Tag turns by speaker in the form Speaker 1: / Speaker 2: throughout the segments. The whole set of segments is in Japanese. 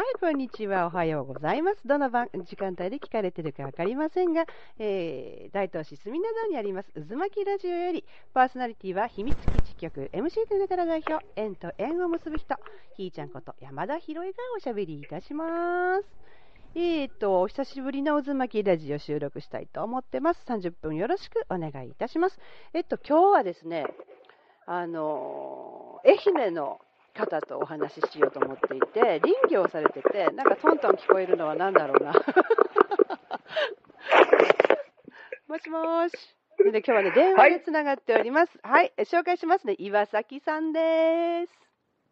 Speaker 1: はい、こんにちは。おはようございます。どの番時間帯で聞かれてるかわかりませんが、えー、大東市住灘にあります渦巻きラジオより、パーソナリティは秘密基地局 MC というから代表、縁と縁を結ぶ人、ひーちゃんこと山田博恵がおしゃべりいたします。えーと、お久しぶりの渦巻きラジオ収録したいと思ってます。30分よろしくお願いいたします。えっと、今日はですね、あの愛媛の方とお話ししようと思っていて、林業されてて、なんかトントン聞こえるのは何だろうな。もしもし。で今日はね、電話でつながっております。はい、はい、紹介しますね。岩崎さんです。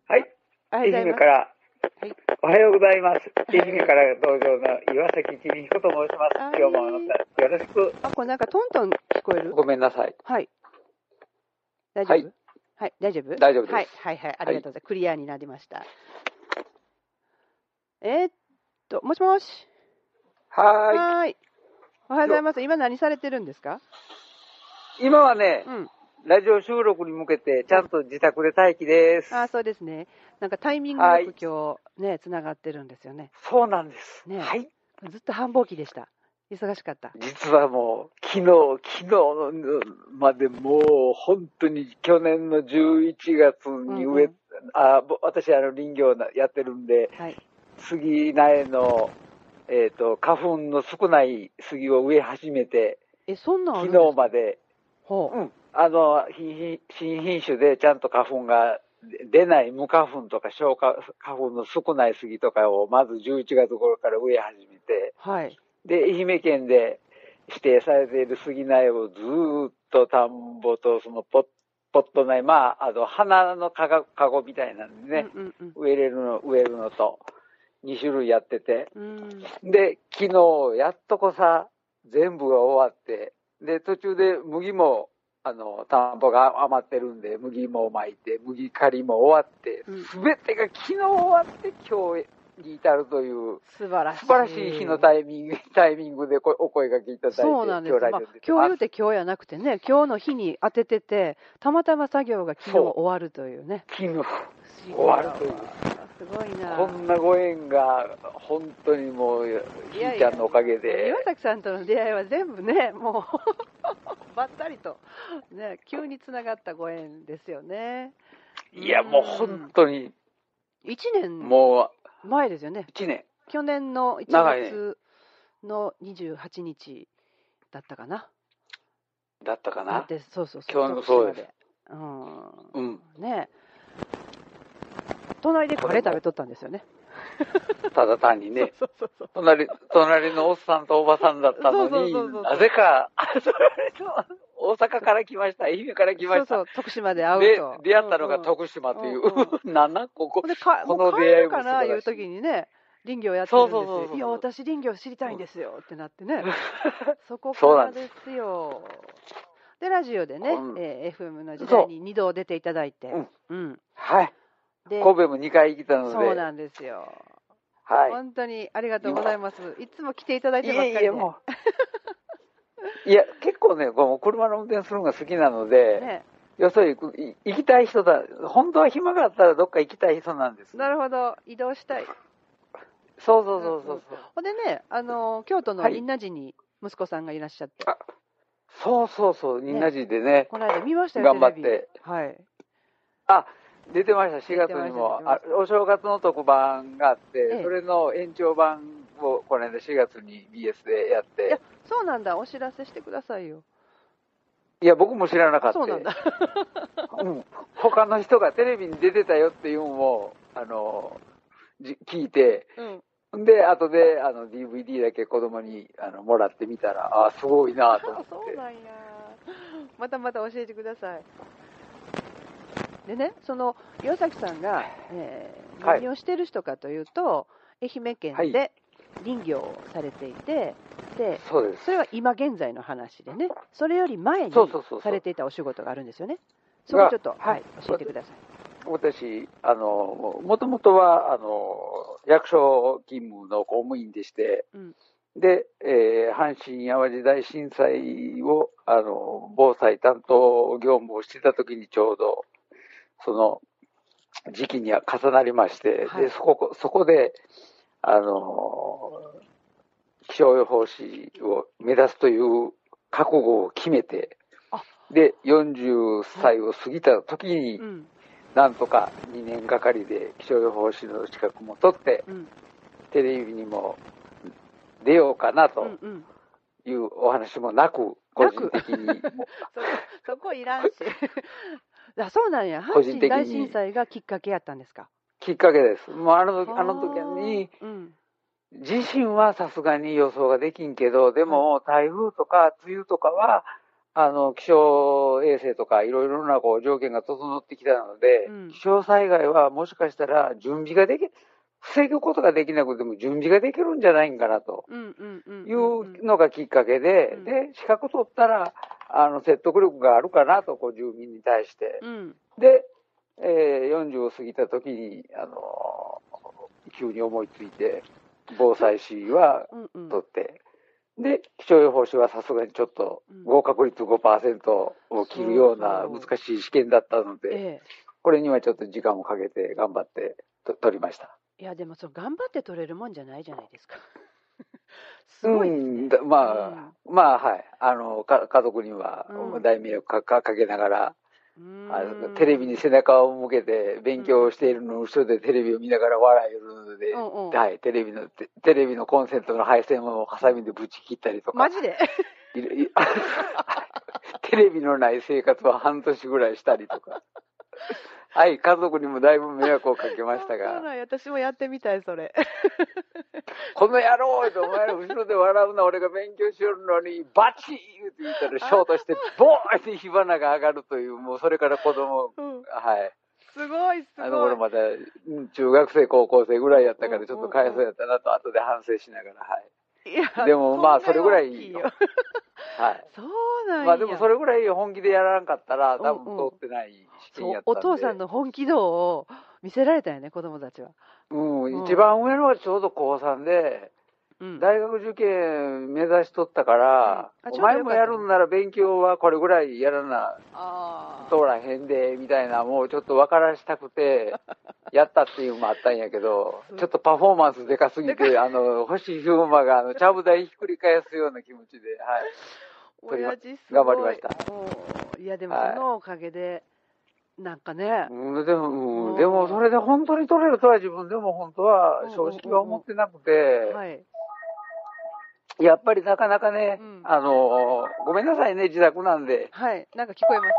Speaker 2: はい。愛媛から、はい、おはようございます。愛媛から登場の岩崎千美彦と申します。今日もよろしく。
Speaker 1: あ、これなんかトントン聞こえる？
Speaker 2: ごめんなさい。
Speaker 1: はい。大丈夫、はいはい、大丈夫？
Speaker 2: 大丈夫です。
Speaker 1: はい、はい、はい、ありがとうございます。クリアになりました。えー、っと、もしもし？
Speaker 2: はい。
Speaker 1: はい。おはようございます。今何されてるんですか？
Speaker 2: 今はね、うん、ラジオ収録に向けて、ちゃんと自宅で待機です。
Speaker 1: あそうですね。なんかタイミングよく今日ね、つながってるんですよね。
Speaker 2: そうなんです。
Speaker 1: ね。
Speaker 2: はい。
Speaker 1: ずっと繁忙期でした。忙しかった。
Speaker 2: 実はもう、昨日、昨日までもう、本当に去年の11月に植え、うんうん、あ私、あの、林業やってるんで、はい、杉苗の、えっ、ー、と、花粉の少ない杉を植え始めて、
Speaker 1: え、そんな
Speaker 2: 昨日まで、
Speaker 1: ほう。うん。
Speaker 2: あの、新品種でちゃんと花粉が出ない無花粉とか消化花粉の少ない杉とかをまず11月頃から植え始めて、
Speaker 1: はい。
Speaker 2: で、愛媛県で指定されている杉苗をずっと田んぼとそのポッポット苗、まあ、あの、花のかごかごみたいなんでね、うんうんうん、植えれるの、植えるのと、2種類やってて、うん、で、昨日、やっとこさ、全部が終わって、で、途中で麦も、あの、田んぼが余ってるんで、麦も巻いて、麦刈りも終わって、すべてが昨日終わって、今日に至るという
Speaker 1: 素晴らしい
Speaker 2: 素晴らしい日のタイミング タイミングでお声がけいただいて、
Speaker 1: そうなんです今日、まあ、今日言うて今日やなくてね、今日の日に当ててて、たまたま作業が昨日終わるというね。
Speaker 2: 昨日終わるという。
Speaker 1: すごいな。
Speaker 2: こんなご縁が、本当にもう、ひーちゃんのおかげで。
Speaker 1: 岩崎さんとの出会いは全部ね、もう ばったりと、ね、急につながったご縁ですよね。
Speaker 2: いや、もう本当に。
Speaker 1: 一年。
Speaker 2: もう、
Speaker 1: 前ですよね。
Speaker 2: 1年。
Speaker 1: 去年の1月の28日だったかな。
Speaker 2: だったかな。
Speaker 1: でそうそう
Speaker 2: そう。今日のそうです。
Speaker 1: うん。うん。ね隣でカレー食べとったんですよね。
Speaker 2: ただ単にね。
Speaker 1: そうそうそう
Speaker 2: 隣、隣のおっさんとおばさんだったのに、なぜか、大阪から来ました、愛媛から来ました。
Speaker 1: そうそう、徳島で会うと。
Speaker 2: 出会ったのが徳島という、なんな、ここ、
Speaker 1: この出会いかな、いう時にね、林業やってるんですよ。そうそうそういや、私林業知りたいんですよ、ってなってね。そこからですよ。で、ラジオでね、うん、えー、FM の時代に2度出ていただいて。
Speaker 2: うん。うん、はい。で、神戸も2回来たので。
Speaker 1: そうなんですよ。
Speaker 2: はい。
Speaker 1: 本当にありがとうございます。いつも来ていただいてばっかりで。いやいや、もう。
Speaker 2: いや、結構ね、この車の運転するのが好きなので、ね、よそ行く、行きたい人だ。本当は暇があったらどっか行きたい人なんです。
Speaker 1: なるほど。移動したい。
Speaker 2: そうそうそうそう。
Speaker 1: ほ、んでね、あの、京都の仁和寺に息子さんがいらっしゃって。はい、
Speaker 2: そうそうそう、仁和寺でね。
Speaker 1: この間見ましたよ
Speaker 2: 頑張って。
Speaker 1: はい。
Speaker 2: あ、出てました、4月にも。あお正月の特番があって、ええ、それの延長版をこの間4月に BS でやって。いや、
Speaker 1: そうなんだ、お知らせしてくださいよ。
Speaker 2: いや、僕も知らなかった。
Speaker 1: そうなんだ。
Speaker 2: うん。他の人がテレビに出てたよっていうのを、あの、聞いて、うん、で、後で、あの、DVD だけ子供にあのもらってみたら、ああ、すごいなと思って。
Speaker 1: そうなんや。またまた教えてください。でね、その岩崎さんが、えー、何をしてる人かというと、はい、愛媛県で林業をされていて、で
Speaker 2: そうです。
Speaker 1: それは今現在の話でね、それより前にされていたお仕事があるんですよね。そこちょっと、はい、教えてください。
Speaker 2: 私、あの、もともとは、あの、役所勤務の公務員でして、うん、で、えー、阪神・淡路大震災を、あの、防災担当業務をしてた時にちょうど、その時期には重なりまして、はい、でそこそこであの、気象予報士を目指すという覚悟を決めて、で、40歳を過ぎた時に、うん、なんとか2年がかりで気象予報士の資格も取って、うん、テレビにも出ようかなというお話もなく、個人的に。
Speaker 1: そ。そこいらんし。あそうなんや。阪神大震災がきっかけやったんですか？
Speaker 2: きっかけです。もうあのあ。の時に、うん、地震はさすがに予想ができんけど、でも台風とか梅雨とかは、あの、気象衛星とかいろいろなこう条件が整ってきたので、うん、気象災害はもしかしたら準備ができ、防ぐことができなくても準備ができるんじゃないんかなというのがきっかけで、うん、で、資格取ったら、あの、説得力があるかなと、こう、住民に対して。うん、で、えー、40を過ぎた時に、あの急に思いついて、防災士は取って、うんうん、で、気象予報士はさすがにちょっと合格率5%を切るような難しい試験だったので、これにはちょっと時間をかけて頑張って取りました。
Speaker 1: いや、でもそう、頑張って取れるもんじゃないじゃないですか。
Speaker 2: すごい、ね、うん、まあ、うん、まあ、はい。あの、か家族には大迷惑かけながら、あのテレビに背中を向けて勉強しているのを後ろでテレビを見ながら笑いよるので、うんうん、はい、テレビの、テレビのコンセントの配線をハサミでぶち切ったりとか。
Speaker 1: マジで？
Speaker 2: テレビのない生活は半年ぐらいしたりとか。はい、家族にもだいぶ迷惑をかけましたが。
Speaker 1: 私もやってみたい、それ。
Speaker 2: この野郎お前ら後ろで笑うな、俺が勉強しよるのに、バチーって言ったら、ショートして、ボーンって火花が上がるという、もうそれから子供、うん、はい。
Speaker 1: すごい、すごい。
Speaker 2: あの頃まだ、中学生、高校生ぐらいやったから、ちょっと返そうやったなと、後で反省しながら、はい。でもまあ、それぐらいいいよ。はい。
Speaker 1: そうなん
Speaker 2: まあでもそれぐらい本気でやらんかったら、多分通ってない試験やったんで、
Speaker 1: お父さんの本気度を見せられたよね、子供たちは。
Speaker 2: うん、一番上のはちょうど高3で、うん、大学受験目指しとったから、うん、お前もやるんなら勉強はこれぐらいやらな、通らへんで、みたいな、もうちょっと分からしたくて、やったっていうのもあったんやけど、ちょっとパフォーマンスでかすぎて、あの、星飛馬が、あの、ちゃぶ台ひっくり返すような気持ちで、はい。
Speaker 1: 親父す
Speaker 2: 頑張りました。
Speaker 1: いや、でもそのおかげで、なんかね。
Speaker 2: うん、でも、うん、でもそれで本当に取れるとは自分でも本当は正直は思ってなくて、はい。やっぱりなかなかね、うん、あの、ごめんなさいね、自宅なんで。
Speaker 1: はい、なんか聞こえますね。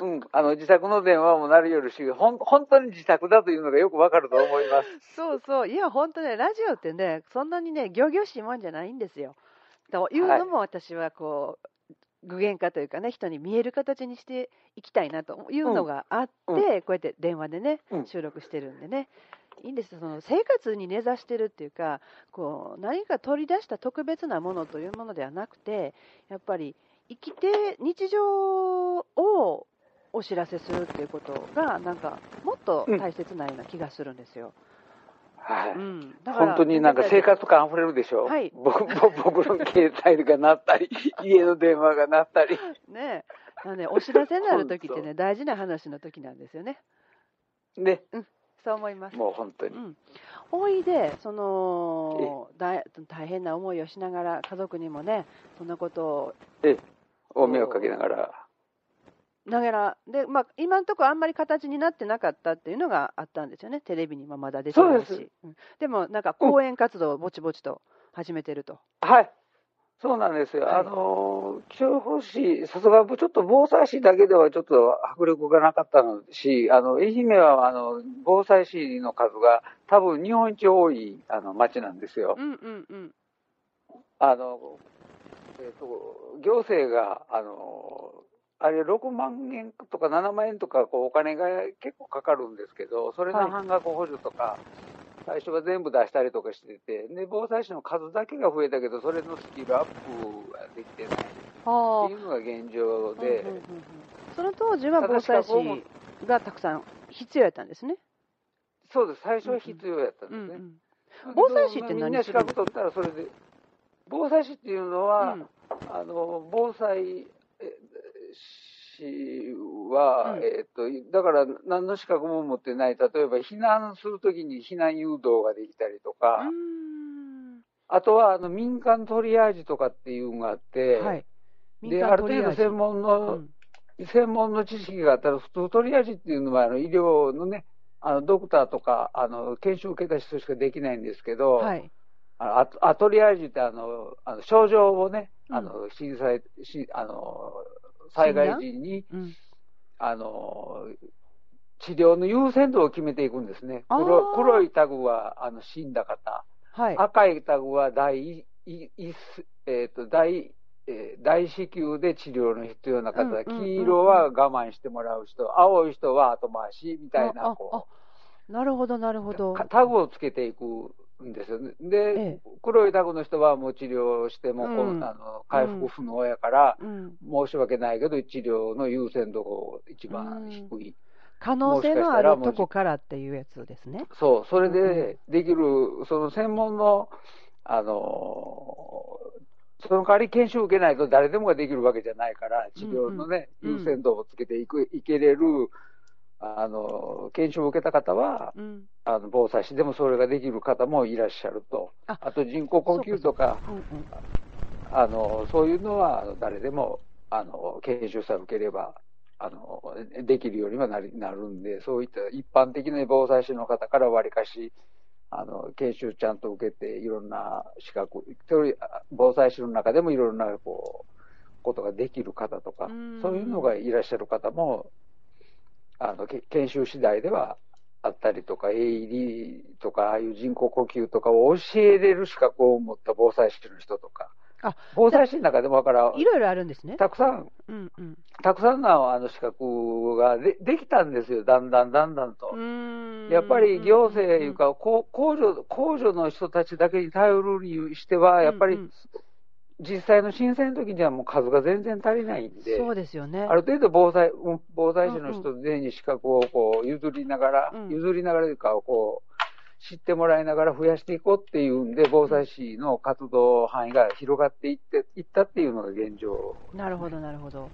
Speaker 2: うん、あの、自宅の電話も鳴りよるし、ほん、本当に自宅だというのがよくわかると思います。
Speaker 1: そうそう。いや、本当ね、ラジオってね、そんなにね、ぎょぎょしいもんじゃないんですよ。というのも私はこう、具現化というかね、人に見える形にしていきたいなというのがあって、うんうん、こうやって電話でね、収録してるんでね。いいんですその生活に根ざしてるっていうかこう何か取り出した特別なものというものではなくてやっぱり生きて日常をお知らせするっていうことがなんかもっと大切なような気がするんですよ。
Speaker 2: はい、うん、本当になんか生活感あふれるでしょ、はい、僕僕の携帯が鳴ったり、家の電話が鳴ったり。
Speaker 1: ねえ、ね、お知らせになるときってね、大事な話の時なんですよね。
Speaker 2: ね、
Speaker 1: うん、そう思います。
Speaker 2: もう本当に。うん、
Speaker 1: おいで、その大変な思いをしながら、家族にもね、そんなことを。
Speaker 2: え？お迷惑かけながら。
Speaker 1: ながら、で、まあ、今のところあんまり形になってなかったっていうのがあったんですよね。テレビにもまだ出てないし。うん、でも、なんか講演活動をぼちぼちと始めてると。
Speaker 2: はい。そうなんですよ。はい、あの、気象予報士、さすがちょっと防災士だけではちょっと迫力がなかったのし、あの、愛媛はあの、防災士の数が多分日本一多いあの町なんですよ。うんうんうん。あの、えっ、ー、と、行政が、あの、あれ6万円とか7万円とかこうお金が結構かかるんですけど、それの半額補助とか、最初は全部出したりとかしてて、で、防災士の数だけが増えたけど、それのスキルアップができてない。っていうのが現状で、うんうんうんうん、
Speaker 1: その当時は防災士がたくさん必要やったんですね。
Speaker 2: そうです、最初は必要やったんですね。うんうん
Speaker 1: 防災士って何
Speaker 2: みんな資格取ったらそれで、防災士っていうのは、うん、あの防災は、うん、えっ、と、だから何の資格も持ってない、例えば避難するときに避難誘導ができたりとか、あとはあの民間トリアージとかっていうのがあって、はい、で、ある程度専門の、うん、専門の知識があったら、普通トリアージっていうのはあの医療のね、あのドクターとかあの研修を受けた人しかできないんですけど、はい、あアトリアージってあのあの症状をね、あの震災しあの災害時に、うん、あの治療の優先度を決めていくんですね。黒黒いタグはあの死んだ方、はい、赤いタグは大いいえーと大えー、大子宮で治療の必要な方、黄色は我慢してもらう人、青い人は後回しみたいな、こ
Speaker 1: う。なるほど、なるほど。
Speaker 2: タグをつけていくんですよね。で、ええ、黒いタグの人はもう治療しても、うん、あの回復不能やから、うん、申し訳ないけど、治療の優先度が一番低い。うん、
Speaker 1: 可能性のあるとこからっていうやつですね。
Speaker 2: そう、それでできる、その専門の、あの、その代わり研修を受けないと誰でもができるわけじゃないから、治療のね、優先度をつけていく、いけれる、あの、研修を受けた方は、うん、あの、防災士でもそれができる方もいらっしゃると。あと人工呼吸とか、うんうん、あの、そういうのは誰でも、あの、研修さえ受ければ、あの、できるようにはなりなるんで、そういった一般的な防災士の方からわりかし、あの、研修ちゃんと受けて、いろんな資格、防災士の中でもいろんな、こう、ことができる方とか、そういうのがいらっしゃる方もあの研修次第ではあったりとか、AED とか、ああいう人工呼吸とかを教えれる資格を持った防災士の人とか、あ防災士の中でもだから、
Speaker 1: いろいろあるんですね。
Speaker 2: たくさん、うんうん、たくさんのあの資格がでできたんですよ、だんだんだんだんと。やっぱり行政いうか、工場、工場の人たちだけに頼るにしては、やっぱり、実際の震災の時にはもう数が全然足りないんで、
Speaker 1: そうですよね。
Speaker 2: ある程度防災、防災士の人全員に資格をこう譲りながら、うん、譲りながらというか、こう、知ってもらいながら増やしていこうっていうんで、防災士の活動範囲が広がっていっていったっていうのが現状。
Speaker 1: なるほど、なるほど。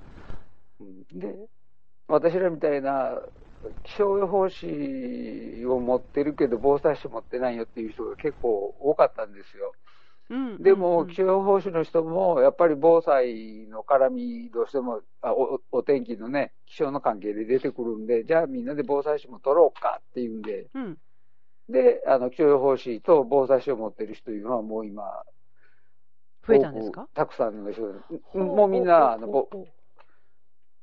Speaker 2: で、私らみたいな気象予報士を持ってるけど、防災士持ってないよっていう人が結構多かったんですよ。でも、気象予報士の人も、やっぱり防災の絡み、どうしてもあお、お天気のね、気象の関係で出てくるんで、じゃあみんなで防災士も取ろうかっていうんで、うん、で、あの、気象予報士と防災士を持ってる人というのはもう今、
Speaker 1: 増えたんですか？
Speaker 2: たくさんの人、もうみんな、あの、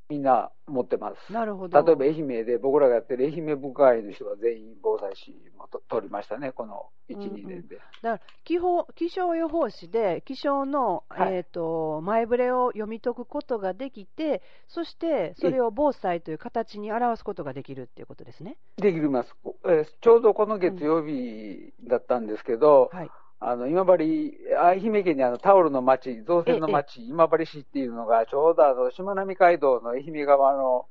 Speaker 2: みんな持ってます。
Speaker 1: なるほど。
Speaker 2: 例えば愛媛で僕らがやってる愛媛部会の人は全員防災士も取りましたね、この1、うんうん、2年で。だ
Speaker 1: から気候、気象予報士で、気象の、はい、えっ、ー、と、前触れを読み解くことができて、そしてそれを防災という形に表すことができるっていうことですね。
Speaker 2: できます。えー、ちょうどこの月曜日だったんですけど、うんはいあの、今治、愛媛県にあのタオルの町、造船の町、今治市っていうのが、ちょうどあの、しまなみ海道の愛媛側の、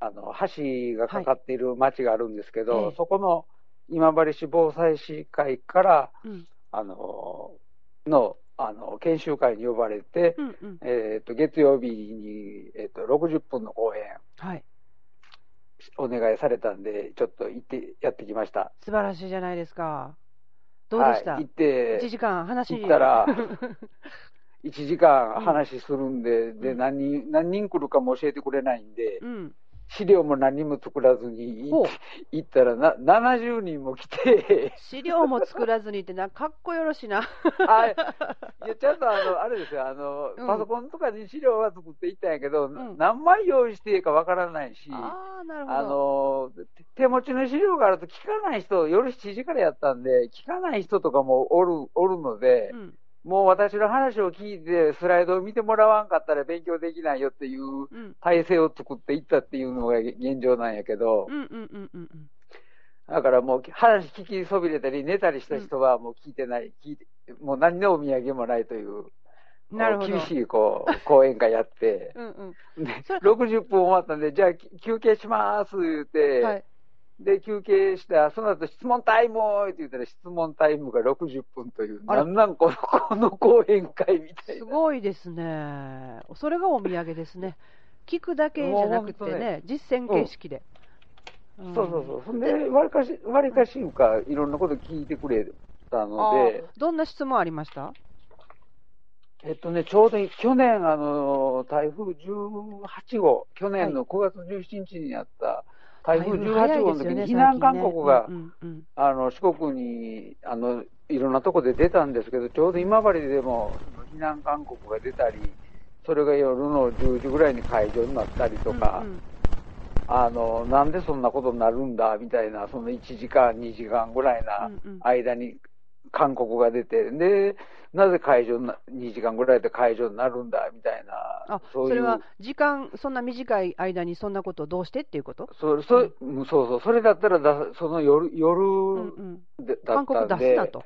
Speaker 2: あの、橋がかかっている町があるんですけど、はい、そこの今治市防災士会から、うん、あの、の、あの、研修会に呼ばれて、うんうん、えっ、と、月曜日に、えっ、ー、と、60分の講演。はい。お願いされたんで、ちょっと行って、やってきました。
Speaker 1: 素晴らしいじゃないですか。どうでした、はい、
Speaker 2: 行って、
Speaker 1: 1時間話。
Speaker 2: 行ったら、1時間話するんで、うん、で、何人、何人来るかも教えてくれないんで、うん、資料も何も作らずに行ったらな、70人も来て。
Speaker 1: 資料も作らずにってな、かっこよろしな。
Speaker 2: はい。いや、ちゃんとあの、あれですよ、あの、うん、パソコンとかに資料は作っていったんやけど、うん、何枚用意していいかわからないし、
Speaker 1: あなるほど
Speaker 2: あの、手持ちの資料があると聞かない人、夜7時からやったんで、聞かない人とかもおる、おるので、うんもう私の話を聞いて、スライドを見てもらわんかったら勉強できないよっていう体制を作っていったっていうのが現状なんやけど、だからもう話聞きそびれたり寝たりした人はもう聞いてない、聞いてもう何のお土産もないという。なるほど。厳しいこう講演会やって。うん、うん、で60分終わったんで、じゃあ休憩します言うて、はいで、休憩して、その後質問タイムって言ったら質問タイムが60分という、なんなんこの、この講演会みたいな。
Speaker 1: すごいですね。それがお土産ですね。聞くだけじゃなくてね、ね実践形式で。
Speaker 2: うん、そうそうそう。そんで、わりかし、わりかしいうか、いろんなこと聞いてくれたので。
Speaker 1: どんな質問ありました？
Speaker 2: えっとね、ちょうど去年、あの、台風18号、去年の9月17日にあった台風18号の時に避難勧告が、あの、四国に、あの、いろんなとこで出たんですけど、ちょうど今治でも避難勧告が出たり、それが夜の10時ぐらいに解除になったりとか、うんうん、あの、なんでそんなことになるんだみたいな、その1時間、2時間ぐらいな間に勧告が出て、で、なぜ解除な、2時間ぐらいで解除になるんだみたいな、
Speaker 1: あそれは時間、そんな短い間にそんなことをどうしてっていうこと？
Speaker 2: そそ、うん、そうそう、それだったらだ、その夜、夜で、うんうん、だったんで、勧告出すなと。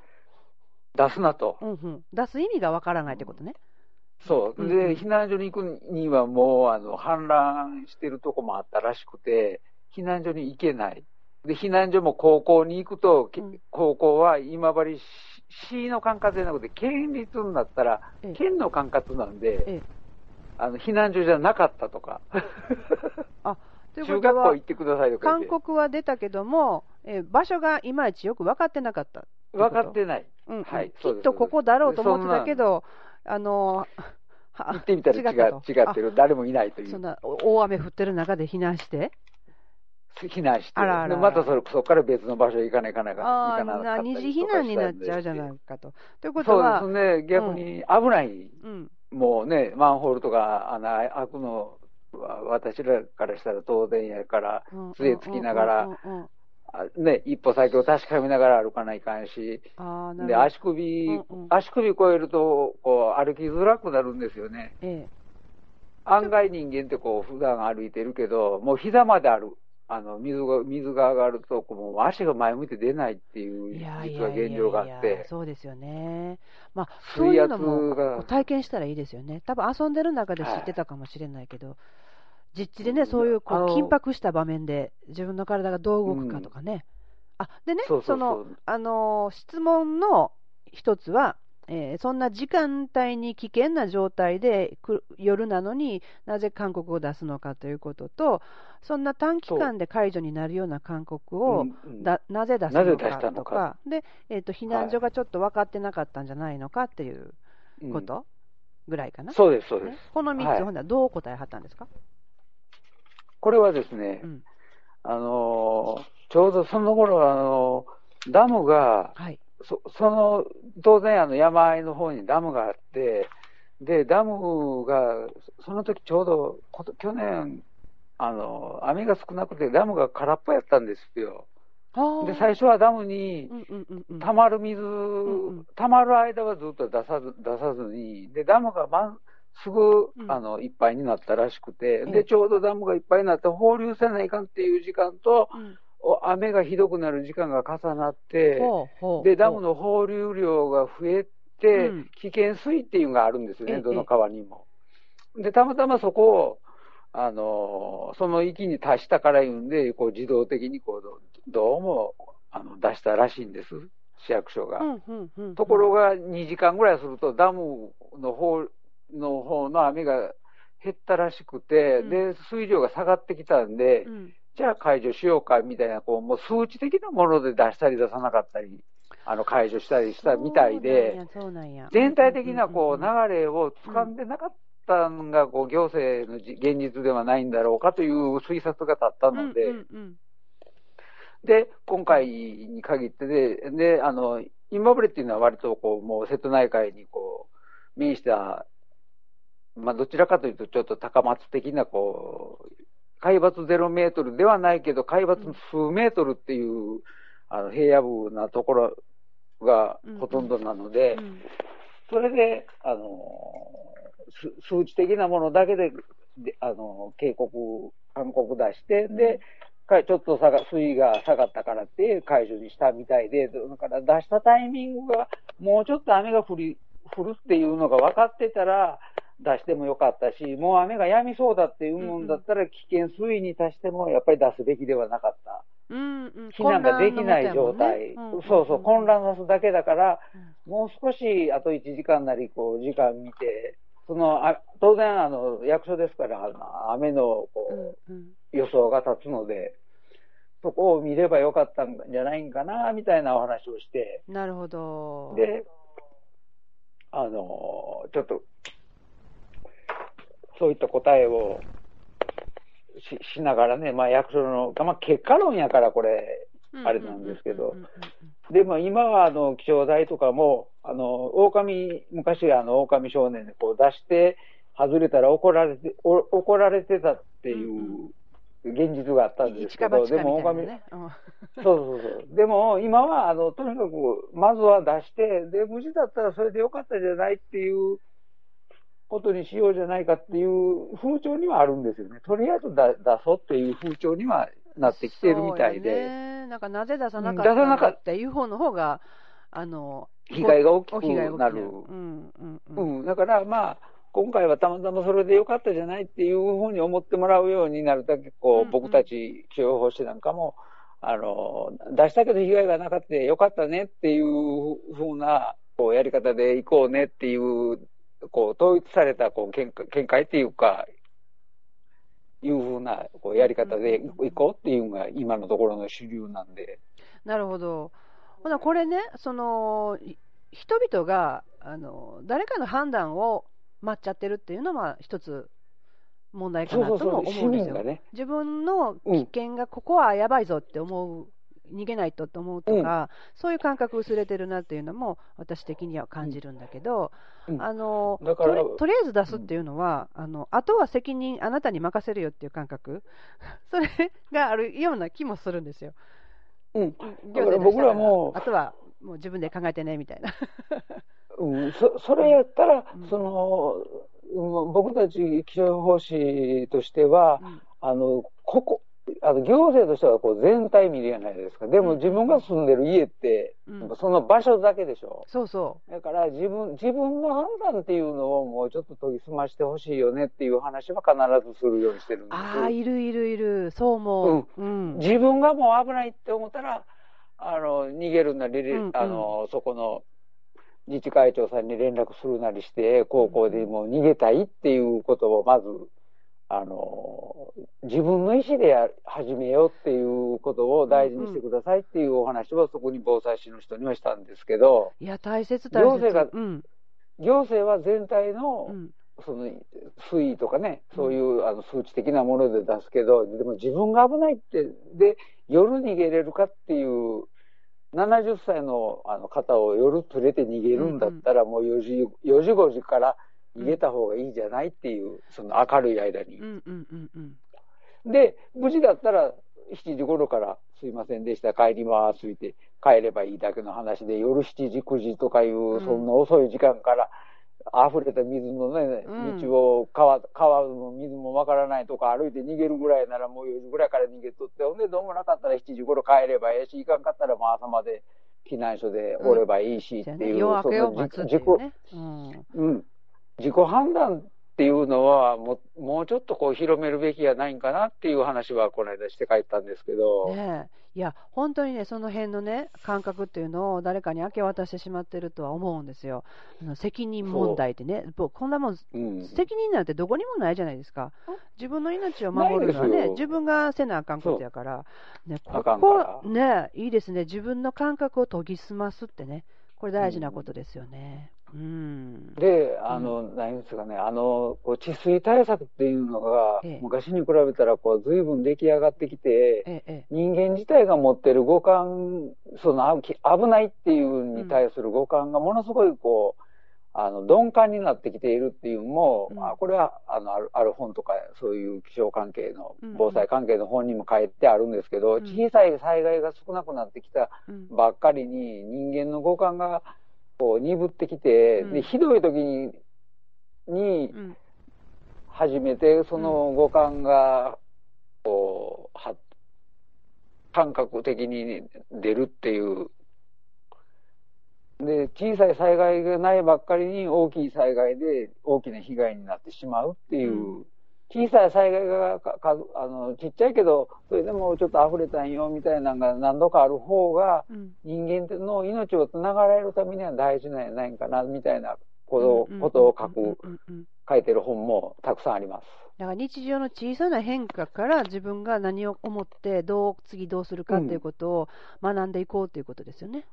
Speaker 2: 出すなと。
Speaker 1: うんうん、出す意味がわからないってことね。
Speaker 2: そう。で、避難所に行くにはもう、あの、氾濫してるとこもあったらしくて、避難所に行けない。で、避難所も高校に行くと、うん、高校は今治市の管轄じゃなくて、県立になったら、県の管轄なんで、ええ、あの、避難所じゃなかったとか。あ、という中学校行ってくださいと
Speaker 1: か勧告は出たけども、え場所がいまいちよく分かってなかった
Speaker 2: 分かってない。
Speaker 1: うん、はい。きっとここだろうと思ってたけど、あの
Speaker 2: 行ってみたら違 違ってる、誰もいないという。
Speaker 1: そんな大雨降ってる中で避難して
Speaker 2: 避難して、あらあらまたそれそこから別の場所行かないかなか
Speaker 1: ああ、二次避難になっちゃうじゃないかと。ということは、
Speaker 2: そうですね、逆に危ない、うん、もうね、マンホールとか穴開くのは、私らからしたら当然やから、杖つきながら、ね、一歩先を確かめながら歩かないかんし、で足首、うんうん、足首超えるとこう歩きづらくなるんですよね。ええ、案外人間ってこう普段歩いてるけど、もう膝まである。あの水が水が上がるとこう、もう足が前向いて出ないっていう、実は現状があって、
Speaker 1: そうですよね、まあ、そういうのも体験したらいいですよね、多分遊んでる中で知ってたかもしれないけど、はい実地でね、そういうこう緊迫した場面で、自分の体がどう動くかとかね。うん、あでね、そのあの質問の一つは、えー、そんな時間帯に危険な状態で夜なのになぜ勧告を出すのかということと、そんな短期間で解除になるような勧告をだ、なぜ出すのかとか、でえーと、避難所がちょっと分かってなかったんじゃないのかっていうことぐらいかな？
Speaker 2: そうです、そうです。
Speaker 1: この3つ、ほんならどう答えはったんですか？
Speaker 2: これはですね、うん、あのちょうどその頃あのダムが、はい、そその当然あの山あいの方にダムがあって、で、ダムが、その時ちょうど、去年、あの、雨が少なくてダムが空っぽやったんですよ。で、最初はダムに溜まる水、溜まる間はずっと出さず出さずに、で、ダムが満すぐ、あの、いっぱいになったらしくて、で、ちょうどダムがいっぱいになって放流せないかんっていう時間と、雨がひどくなる時間が重なって、で、ダムの放流量が増えて、危険水っていうのがあるんですよね、どの川にも。で、たまたまそこを、あの、その域に達したから言うんで、こう自動的にこう、どうも、あの、出したらしいんです。市役所が。ところが、2時間ぐらいすると、ダムの方の方の雨が減ったらしくて、うん、で、水量が下がってきたんで、うん、じゃあ解除しようかみたいな、こう、もう数値的なもので出したり出さなかったり、あの、解除したりしたみたいで、全体的なこう、流れを掴んでなかったのが、こう、行政の現実ではないんだろうかという推察が立ったので、で、今回に限ってで、で、あの、今治っていうのは割とこう、もう瀬戸内海にこう、面したまあ、どちらかというと、ちょっと高松的な、こう、海抜0メートルではないけど、海抜数メートルっていう、あの平野部なところがほとんどなので、それで、あの、数値的なものだけで、であの、警告、勧告出して、で、ちょっと下が水位が下がったからって解除にしたみたいで、だから出したタイミングが、もうちょっと雨が降り、降るっていうのが分かってたら、出してもよかったし、もう雨が止みそうだっていうもんだったら、危険水位に達してもやっぱり出すべきではなかった。うんうん、避難ができない状態、ねうん、そうそう、混乱のすだけだから、もう少しあと1時間なり、こう、時間見て、そのあ当然あの、役所ですから、雨のこう、うんうん、予想が立つので、そこを見ればよかったんじゃないかな、みたいなお話をして。
Speaker 1: なるほど。
Speaker 2: で、あの、ちょっと、そういった答えをししながらね、まあ役所の、まあ結果論やからこれ、あれなんですけど、でも今はあの気象台とかも、あの、狼、昔あの狼少年でこう出して、外れたら怒られて、怒られてたっていう現実があったんですけど、でも狼、そうそうそう。でも今は、あの、とにかく、まずは出して、で、無事だったらそれでよかったじゃないっていうことにしようじゃないかっていう風潮にはあるんですよね。とりあえず出そうっていう風潮にはなってきてるみたいで。
Speaker 1: ね、なんかなぜ出さなかったのかっていう方の方が、あの、
Speaker 2: 被害が大きくなる。うん、うん、うん。だからまあ、今回はたまたまそれでよかったじゃないっていうふうに思ってもらうようになるだけ、こう、僕たち気象予報士なんかも、あの、出したけど被害がなかったよかったねっていうふうな、こう、やり方でいこうねっていう、こう、統一された、こう、見見解っていうか、いうふうな、こう、やり方でいこうっていうのが今のところの主流なんで。
Speaker 1: なるほど。ほな、これね、その、人々が、あの、誰かの判断を待っちゃってるっていうのは一つ問題かなとも思うんですよ。ね、自分の危険がここはやばいぞって思う、うん、逃げないとって思うとか、うん、そういう感覚薄れてるなっていうのも私的には感じるんだけど、うん、あのととりあえず出すっていうのは、あのあとは責任あなたに任せるよっていう感覚。それがあるような気もするんですよ。
Speaker 2: うん、だから僕らも
Speaker 1: あとはもう自分で考えてねみたいな。
Speaker 2: うん、そそれやったら、うん、その、僕たち気象予報士としては、うん、あの、ここ、あの行政としてはこう全体見るじゃないですか。でも自分が住んでる家って、その場所だけでしょ。
Speaker 1: そうそ
Speaker 2: う。だから自分、自分の判断っていうのをもうちょっと研ぎ澄ましてほしいよねっていう話は必ずするようにしてるんです
Speaker 1: ああ、いるいるいる。そう思
Speaker 2: う。うん。自分がもう危ないって思ったら、あの、逃げるなり、うんうん、あの、そこの、自治会長さんに連絡するなりして、高校でもう逃げたいっていうことをまず、あの、自分の意思で始めようっていうことを大事にしてくださいっていうお話をそこに防災士の人にはしたんですけど、
Speaker 1: いや、大切大切。
Speaker 2: 行政が、うん、行政は全体の、うん、その推移とかね、そういうあの数値的なもので出すけど、でも自分が危ないって、で、夜逃げれるかっていう、70歳のあの方を夜連れて逃げるんだったら、もう4時、4時5時から逃げた方がいいじゃないっていう、その明るい間に。で、無事だったら7時頃からすいませんでした、帰りますって帰ればいいだけの話で、夜7時、9時とかいう、そんな遅い時間から、溢れた水のね、道を川、川の水もわからないとか歩いて逃げるぐらいならもう4時ぐらいから逃げとって、ほんでどうもなかったら7時頃帰ればええし、行かんかったらもう朝まで避難所でおればいいしっていう、
Speaker 1: うん、その自己、
Speaker 2: うん、うん、自己判断っていうのはもう、もうちょっとこう広めるべきやないんかなっていう話はこの間して帰ったんですけど。
Speaker 1: ねいや、本当にね、その辺のね、感覚っていうのを誰かに明け渡してしまってるとは思うんですよ。あの責任問題ってね、こんなもん、うん、責任なんてどこにもないじゃないですか。自分の命を守るのはね、自分がせなあかんことやから、ね、ここ、ね、いいですね、自分の感覚を研ぎ澄ますってね、これ大事なことですよね。うん、
Speaker 2: で、あの、うん、何ですかね、あの、こう治水対策っていうのが、ええ、昔に比べたら、こう、随分出来上がってきて、え、人間自体が持ってる五感、その、危ないっていうに対する五感がものすごい、こう、あの、鈍感になってきているっていうのも、うん、あこれは、あの、ある、本とか、そういう気象関係の、防災関係の本にも書いてあるんですけど、うん、小さい災害が少なくなってきたばっかりに、人間の五感が、こう鈍ってきて、うん、でひどい時にに初めてその五感がこうは感覚的に出るっていう。で小さい災害がないばっかりに大きい災害で大きな被害になってしまうっていう、うん小さい災害がかかあのちっちゃいけど、それでもちょっと溢れたんよみたいなのが何度かある方が、人間の命をつながれるためには大事なんやないかなみたいなことを書く、書いてる本もたくさんあります。
Speaker 1: だから日常の小さな変化から自分が何を思ってどう次どうするかっていうことを学んでいこうということですよね。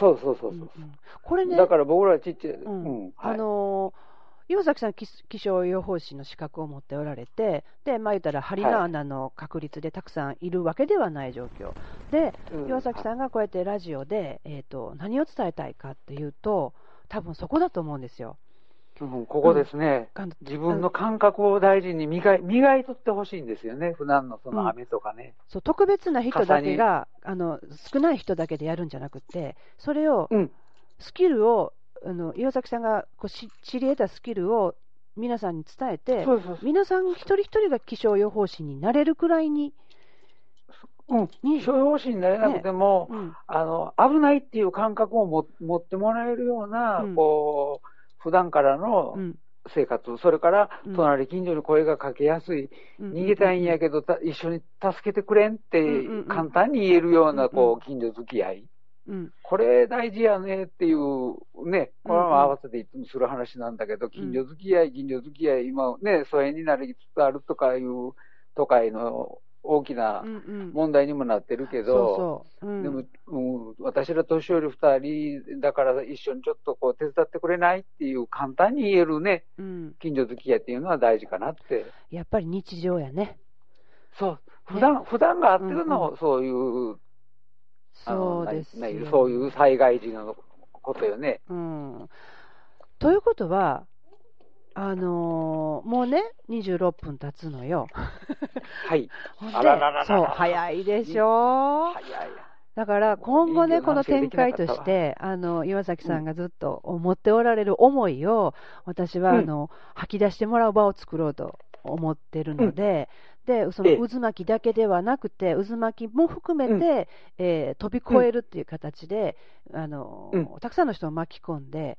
Speaker 2: そうそうそうそう、う。んうん、
Speaker 1: これね、
Speaker 2: だから僕らちっちゃい、う
Speaker 1: ん、うん、あのー岩崎さん、気象予報士の資格を持っておられて、で、まあ言ったら、針の穴の確率でたくさんいるわけではない状況。で、岩崎さんがこうやってラジオで、えっ、ー、と、何を伝えたいかっていうと、多分そこだと思うんですよ。
Speaker 2: うん、ここですね、うん、自分の感覚を大事に磨い磨いとってほしいんですよね、普段のその雨とかね、
Speaker 1: うん、そう特別な人だけがあの、少ない人だけでやるんじゃなくて、それを、スキルをあの岩崎さんがこうし知り得たスキルを皆さんに伝えて、そうそう皆さん一人一人が気象予報士になれるくらいに。
Speaker 2: うん、気象予報士になれなくても、ねうん、あの危ないっていう感覚をも持ってもらえるような、うん、こう普段からの生活、うん、それから隣近所に声がかけやすい、うん、逃げたいんやけど、一緒に助けてくれんって簡単に言えるような、こう近所付き合い。うん、これ大事やねっていう、ね、これは合わせていつもする話なんだけど、近所付き合い、近所付き合い、今ね、疎遠になりつつあるとかいう都会の大きな問題にもなってるけど、でも、うん、私ら年寄り2人だから一緒にちょっとこう手伝ってくれないっていう簡単に言えるね、うん、近所付き合いっていうのは大事かなって。
Speaker 1: やっぱり日常やね。
Speaker 2: そう。普段、ね、普段があってるの、うんうん、そういう
Speaker 1: そうです
Speaker 2: そういう災害時のことよね。
Speaker 1: うん、ということは、あのー、もうね、26分経つのよ。
Speaker 2: はい。
Speaker 1: あらららそう、早いでしょ。早い。だから今後ね、この展開として、あの岩崎さんがずっと思っておられる思いを、私はあの、吐き出してもらう場を作ろうと思ってるので、で、その渦巻きだけではなくて、渦巻きも含めて、うん、えー、飛び越えるっていう形で、うん、あの、うん、たくさんの人を巻き込んで、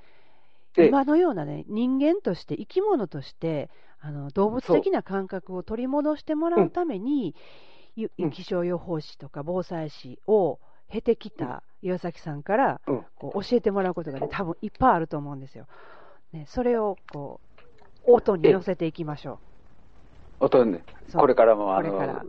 Speaker 1: 今のようなね、人間として、生き物として、あの動物的な感覚を取り戻してもらうために、気象予報士とか防災士を経てきた岩崎さんから、こう教えてもらうことがね、多分いっぱいあると思うんですよ。ね、それをこう音に乗せていきましょう。
Speaker 2: 音ね、これからもあの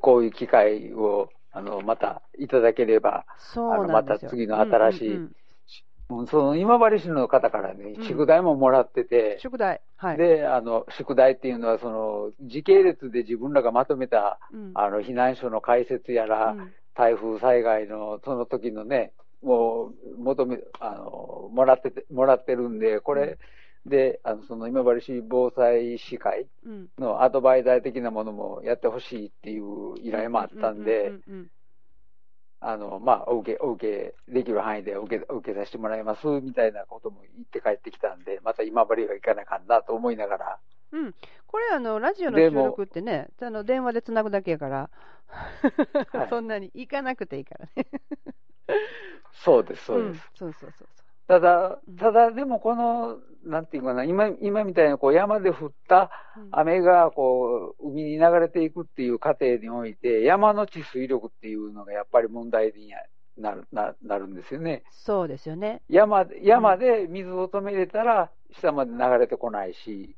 Speaker 2: こういう機会をあのまたいただければ、あのまた次の新しい、うんうんうん、その今治市の方からね、宿題ももらってて、
Speaker 1: うん、宿題、はい、
Speaker 2: であの宿題っていうのはその、時系列で自分らがまとめた、うん、あの避難所の解説やら、台風災害のその時のね、もう求めあのもらっててもらってるんで、これ、で、あのその今治市防災士会のアドバイザー的なものもやってほしいっていう依頼もあったんで、あの、まあ、お受け、お受けできる範囲で受け、受けさせてもらいますみたいなことも言って帰ってきたんで、また今治が行かなあかんなと思いながら。
Speaker 1: うん。これ、あの、ラジオの収録ってね、あの、電話でつなぐだけやから、はい、そんなに行かなくていいからね。
Speaker 2: そうです、そうです。うん、
Speaker 1: そうそうそう。
Speaker 2: ただ、ただでもこの、なんていうかな、今、今みたいなこう山で降った雨がこう、海に流れていくっていう過程において、山の地水力っていうのがやっぱり問題になるななるんですよね。
Speaker 1: そうですよね。
Speaker 2: 山山で水を止めれたら、下まで流れてこないし。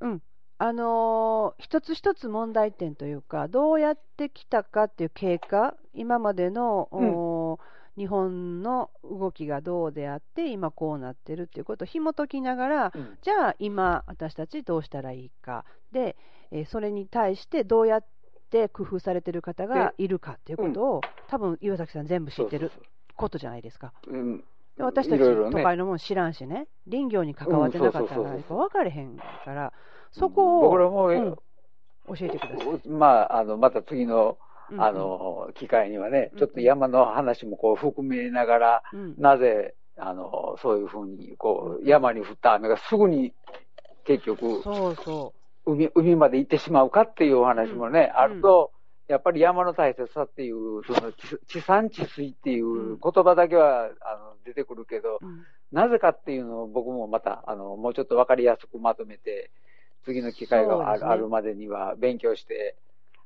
Speaker 1: うん。あのー、一つ一つ問題点というか、どうやってきたかっていう経過、今までの、うん日本の動きがどうであって、今こうなってるっていうことを紐解きながら、うん、じゃあ今、私たちどうしたらいいか、で、えー、それに対してどうやって工夫されてる方がいるかっていうことを、多分岩崎さん、全部知ってることじゃないですか。うん、で私たち都会のもん知らんしね、林業に関わってなかったら分かれへんから、そこを、僕らも、うん、教えてください。
Speaker 2: まあ、あのまた次のあの、機会にはね、ちょっと山の話もこう含めながら、なぜ、あの、そういうふうに、こう、山に降った雨がすぐに結局、そうそう。海、海まで行ってしまうかっていうお話もね、あると、やっぱり山の大切さっていう、その地産地水っていう言葉だけは、あの出てくるけど、なぜかっていうのを僕もまた、あの、もうちょっとわかりやすくまとめて、次の機会がある,、あるまでには勉強して、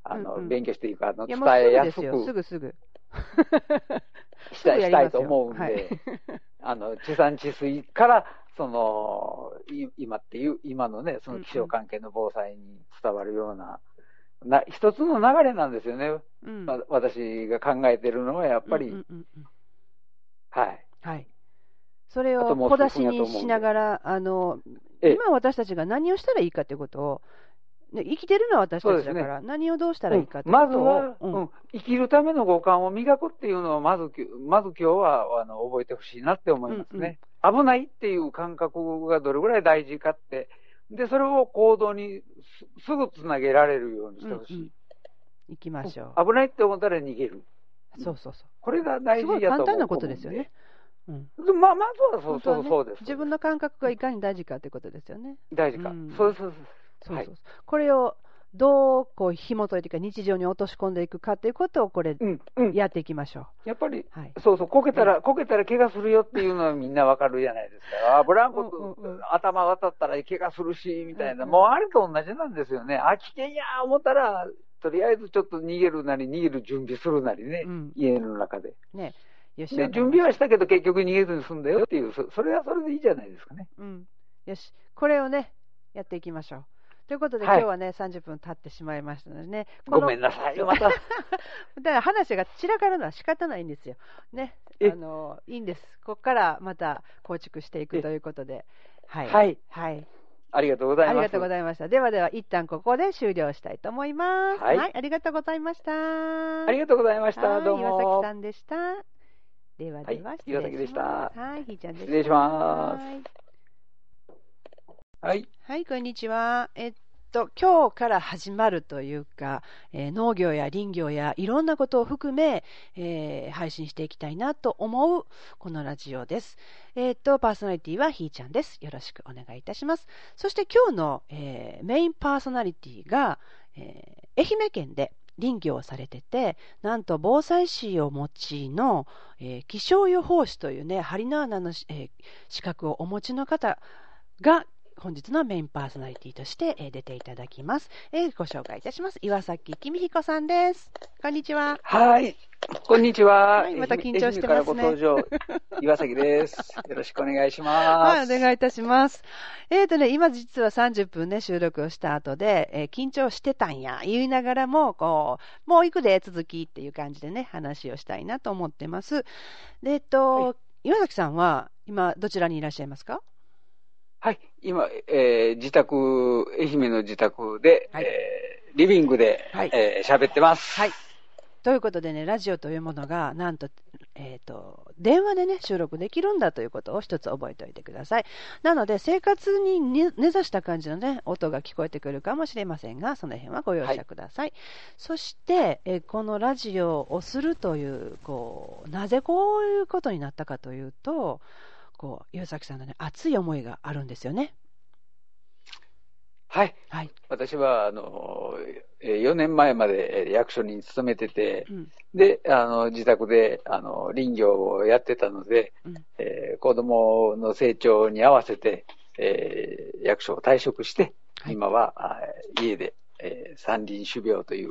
Speaker 2: あの、うんうん、勉強していく、あの、伝えやすく。
Speaker 1: すぐすぐ。
Speaker 2: したいしたいと思うんで、はい、あの、地産地水から、その、今っていう、今のね、その気象関係の防災に伝わるような、な一つの流れなんですよね。うん、まあ、私が考えてるのはやっぱり、うんうんうんうん、はい。
Speaker 1: はい。それを小出しにしながら、あの、今私たちが何をしたらいいかということを、ね、生きてるのは私たちだから、ね、何をどうしたらいいか
Speaker 2: まずは、うん、生きるための五感を磨くっていうのを、まず、まず今日はあの覚えてほしいなって思いますね、うんうん。危ないっていう感覚がどれぐらい大事かって、で、それを行動にすぐつなげられるようにしてほしい。うんうん、
Speaker 1: 行きましょ
Speaker 2: う。危ないって思ったら逃げる。
Speaker 1: そうそうそう。
Speaker 2: これが大事やと。
Speaker 1: 簡単なことですよね。
Speaker 2: うん、まあ、まずはそうそう、そうです。
Speaker 1: 自分の感覚がいかに大事かということですよね。
Speaker 2: 大事か。うん、そうそうそう。
Speaker 1: そうそう、これをどうこう紐解いていくか、日常に落とし込んでいくかということを、これ、やっていきましょう。
Speaker 2: やっぱり、はい、そうそう、こけたら、こけたら怪我するよっていうのはみんなわかるじゃないですか。あブランコ、うんうんうん、頭渡ったら怪我するし、みたいな、うんうん、もうあれと同じなんですよね。あ、危険や思ったら、とりあえずちょっと逃げるなり、逃げる準備するなりね、うん、家の中で。ね。よし。で、準備はしたけど結局逃げずに済んだよっていう、それはそれでいいじゃないですかね。
Speaker 1: うん。よし。これをね、やっていきましょう。ということで、はい、今日はね、30分経ってしまいましたのでね。
Speaker 2: ごめんなさいよ、また。だか
Speaker 1: ら話が散らかるのは仕方ないんですよ。ね。あの、いいんです。ここからまた構築していくということで。はい。
Speaker 2: はい。
Speaker 1: はい。
Speaker 2: ありがとうございま
Speaker 1: す。ありがとうございました。ではでは、一旦ここで終了したいと思います。はい。はい、ありがとうございました。
Speaker 2: ありがとうございました。どうも。
Speaker 1: 岩崎さんでした。ではでは、はい、
Speaker 2: 岩崎でした。
Speaker 1: はい、ひーちゃんでした。
Speaker 2: 失礼します。はい。
Speaker 1: はい、こんにちは。えっと、今日から始まるというか、えー、農業や林業やいろんなことを含め、えー、配信していきたいなと思うこのラジオです。えっ、と、パーソナリティはひーちゃんです。よろしくお願いいたします。そして今日の、えー、メインパーソナリティが、え愛媛県で林業をされてて、なんと防災士をお持ちの、え気象予報士というね、針の穴の、え資格をお持ちの方が本日のメインパーソナリティとして、え出ていただきます、えー、ご紹介いたします。岩崎公彦さんです。こんにちは。
Speaker 2: はい。こんにちは。
Speaker 1: はい、また緊張してますね。
Speaker 2: ご登場、岩崎です。よろしくお願いします。
Speaker 1: はい、お願いいたします。えっ、ー、とね、今実は30分ね、収録をした後で、えー、緊張してたんや、言いながらも、こう、もう行くで、続きっていう感じでね、話をしたいなと思ってます。で、えっと、はい、岩崎さんは、今、どちらにいらっしゃいますか？
Speaker 2: はい、今、えー、自宅、愛媛の自宅で、はい、えー、リビングで、はい、えー、喋ってます。
Speaker 1: はい。ということでね、ラジオというものが、なんと、えっ、ー、と、電話でね、収録できるんだということを一つ覚えておいてください。なので、生活に根ざした感じのね、音が聞こえてくるかもしれませんが、その辺はご容赦ください。はい、そして、えー、このラジオをするという、こう、なぜこういうことになったかというと、こう、岩崎さんのね、熱い思いがあるんですよね。
Speaker 2: はい。はい。私は、あの、4年前まで役所に勤めてて、うん、で、あの、自宅で、あの、林業をやってたので、うん、えー、子供の成長に合わせて、えー、役所を退職して、はい、今は、家で、えー、山林種苗という、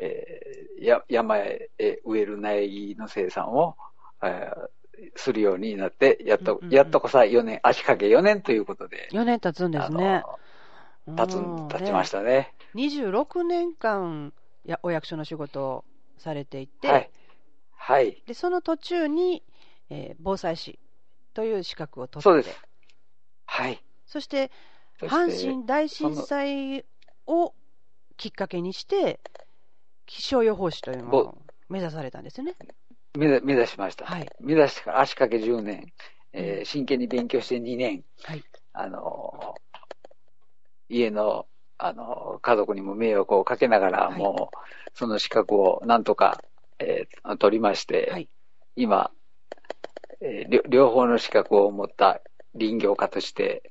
Speaker 2: えー、や山へ植える苗木の生産を、えー、するようになって、やっと、うんうんうん、やっとこさ4年、足掛け4年ということで。
Speaker 1: 4年経つんですね。
Speaker 2: 経つ、経ちましたね。
Speaker 1: 26年間や、お役所の仕事をされていて、
Speaker 2: はい。はい。
Speaker 1: で、その途中に、えー、防災士という資格を取って、
Speaker 2: そうです。はい。
Speaker 1: そして、阪神大震災をきっかけにして、気象予報士というのを目指されたんですよね。
Speaker 2: 目指しました。はい、目指してから足掛け10年、えー、真剣に勉強して2年、はい、あの家の、あの家族にも迷惑をかけながら、もう、その資格をなんとか、えー、取りまして、はい、今、えー、両方の資格を持った林業家として、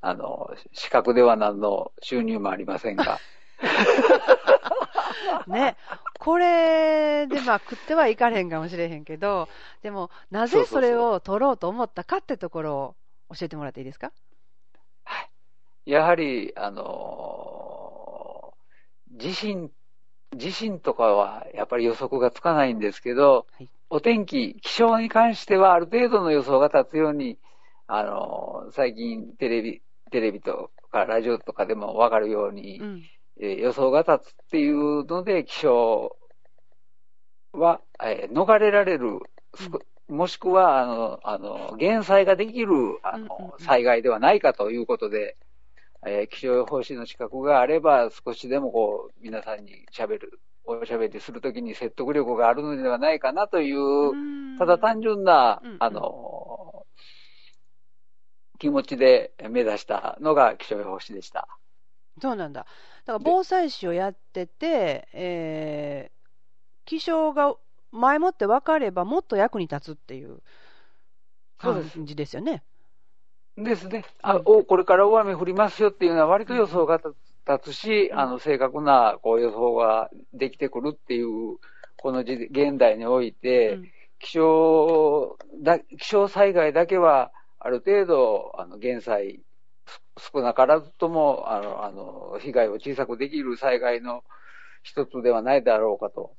Speaker 2: あの、資格では何の収入もありませんが、
Speaker 1: ね、これでまあ食ってはいかれへんかもしれへんけど、でも、なぜそれを取ろうと思ったかってところを教えてもらっていいですか？
Speaker 2: はい。やはり、あのー、地震、地震とかはやっぱり予測がつかないんですけど、はい、お天気、気象に関してはある程度の予想が立つように、あの、最近テレビ、テレビとかラジオとかでもわかるように、うん、えー、予想が立つっていうので、気象は、えー、逃れられる、うん、もしくは、あの、あの、減災ができる、あの、災害ではないかということで、えー、気象予報士の資格があれば、少しでもこう、皆さんに喋る、おしゃべりするときに説得力があるのではないかなという、ただ単純な、あの、気持ちで目指したのが気象予報士でした。
Speaker 1: そうなんだ。だから防災士をやってて、えー、気象が前もって分かればもっと役に立つっていう感じですよね。
Speaker 2: ですね。あ、お、これから大雨降りますよっていうのは割と予想が立つし、あの、正確なこう予想ができてくるっていう、この現代において、気象だ、気象災害だけは、ある程度、あの、減災、少なからずとも、あの、あの、被害を小さくできる災害の一つではないだろうかと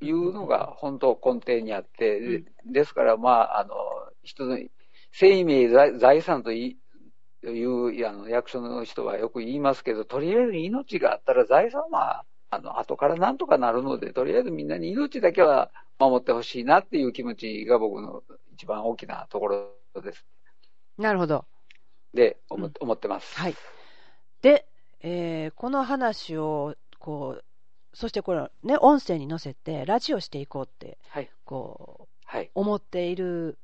Speaker 2: いうのが本当根底にあって、ですから、まあ、あの、人の生命財産というあの役所の人はよく言いますけど、とりあえず命があったら財産はあの後からなんとかなるので、とりあえずみんなに命だけは守ってほしいなっていう気持ちが僕の一番大きなところです。
Speaker 1: なるほど。
Speaker 2: で、思,、うん、思ってます。
Speaker 1: はい。で、えー、この話を、こう、そしてこれね、音声に載せて、ラジオしていこうって、はい、こう、はい、思っている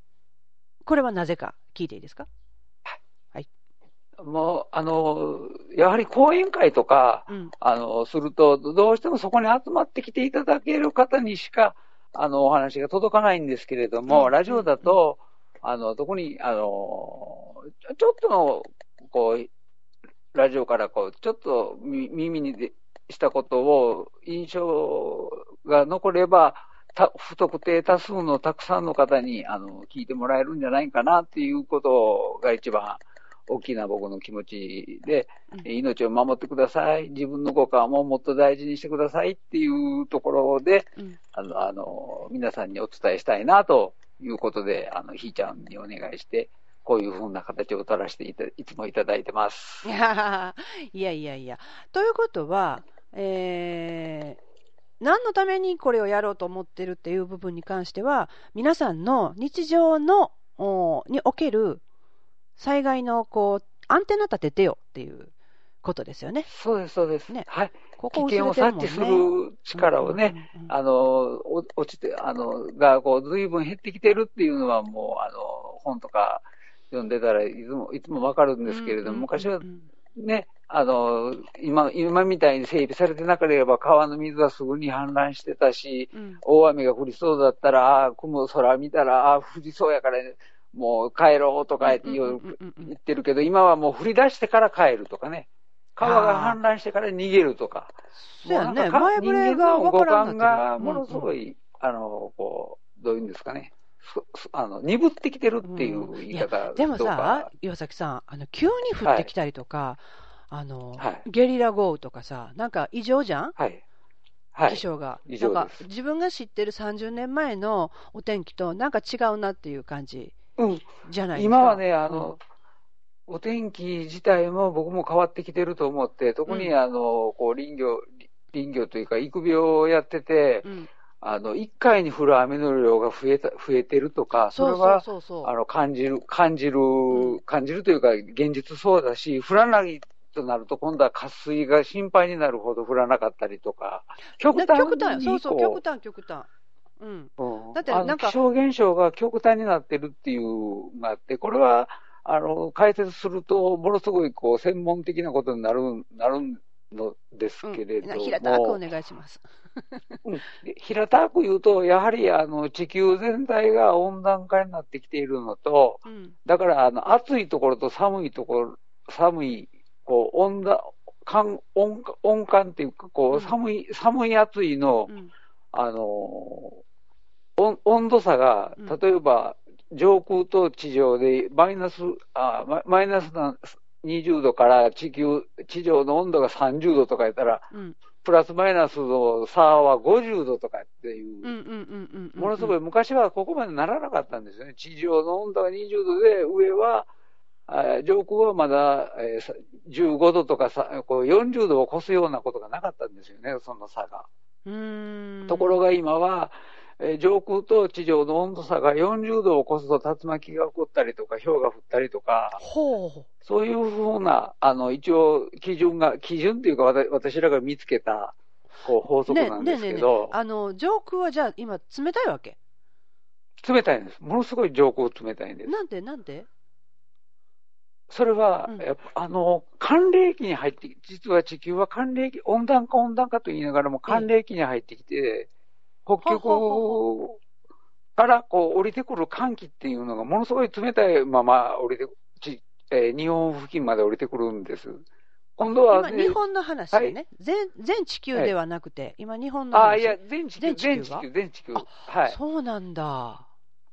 Speaker 1: これはなぜか聞いていいですか？はい。
Speaker 2: もう、あの、やはり講演会とか、うん、あの、すると、どうしてもそこに集まってきていただける方にしか、あの、お話が届かないんですけれども、うん、ラジオだと、あの、特に、あの、ちょっとの、こう、ラジオからこう、ちょっと耳にしたことを印象が残れば、不特定多数のたくさんの方にあの聞いてもらえるんじゃないかなっていうことが一番大きな僕の気持ちで、うん、命を守ってください、自分の五感ももっと大事にしてくださいっていうところで、うん、あのあの皆さんにお伝えしたいなということで、あのひーちゃんにお願いして、こういうふうな形を取らせていたいつもいただいてます。
Speaker 1: いやいやいや。ということは、えー、何のためにこれをやろうと思ってるっていう部分に関しては、皆さんの日常のにおける災害のこうアンテナ立ててよっていうことですよね。
Speaker 2: そうです、そうです。ね、はい。ここ、ね、危険を察知する力をね、あの、落ちて、あの、が、こう、随分減ってきてるっていうのはもう、あの、本とか読んでたらいつも、いつもわかるんですけれども、昔はね、あの、今、今みたいに整備されてなければ川の水はすぐに氾濫してたし、うん、大雨が降りそうだったら、ああ、雲空見たら、ああ、降りそうやから、もう帰ろうとか言ってるけど、今はもう降り出してから帰るとかね。川が氾濫してから逃げるとか。
Speaker 1: そうやね。前触れが分からん
Speaker 2: がものすごい、あの、こう、どういうんですかね。あの鈍ってきてるっていう言い方、
Speaker 1: うん、でもさ、岩崎さん、あの急に降ってきたりとか、はい、あの、はい、ゲリラ豪雨とかさ、なんか異常じゃん、はい、はい、気象が。なんか自分が知ってる30年前のお天気となんか違うなっていう感じじゃないですか？
Speaker 2: うん、今はね、あの、うん、お天気自体も僕も変わってきてると思って、特にあの、こう林業、林業というか育苗をやってて、うんあの、一回に降る雨の量が増えた、増えてるとか、それは、あの、感じる、感じる、うん、感じるというか、現実そうだし、降らないとなると、今度は渇水が心配になるほど降らなかったりとか、
Speaker 1: 極端極端、そうそう、極端、極端。うん。
Speaker 2: うん、だってなんか。気象現象が極端になってるっていうのがあって、これは、あの、解説すると、ものすごい、こう、専門的なことになる、なるのですけれども。うん、
Speaker 1: 平たくお願いします。
Speaker 2: うん、平たく言うと、やはりあの地球全体が温暖化になってきているのと、うん、だからあの暑いところと寒いところ、寒い、こう温暖寒温温寒っていうか、こう寒い、うん、寒い暑いの、あの温度差が、例えば、上空と地上でマイナス、あマイナスな20度から地球、地上の温度が30度とか言ったら、うん、プラスマイナスの差は50度とかっていう、ものすごい昔はここまでならなかったんですよね。地上の温度が20度で、上は上空はまだ、えー、15度とかさこう40度を超すようなことがなかったんですよね、その差が。ところが今は、えー、上空と地上の温度差が40度を超すと竜巻が起こったりとか、氷が降ったりとか、そういうふうな、あの、一応、基準が、基準っていうか、私らが見つけた、こう、法則なんですけど、ねねね、
Speaker 1: あの、上空はじゃあ、今、冷たいわけ？
Speaker 2: 冷たいんです。ものすごい上空冷たいんです。
Speaker 1: なんで、なんで？
Speaker 2: それは、うん、やっぱあの、寒冷期に入って、実は地球は寒冷期、温暖化温暖化と言いながらも寒冷期に入ってきて、北極からこう降りてくる寒気っていうのがものすごい冷たいまま降りてち、えー、日本付近まで降りてくるんです。
Speaker 1: 今度は、今、日本の話ね、はい、全、全地球ではなくて、はい、今、日本の話。
Speaker 2: あ、いや、全地球、全地球、全地球。
Speaker 1: はい。そうなんだ。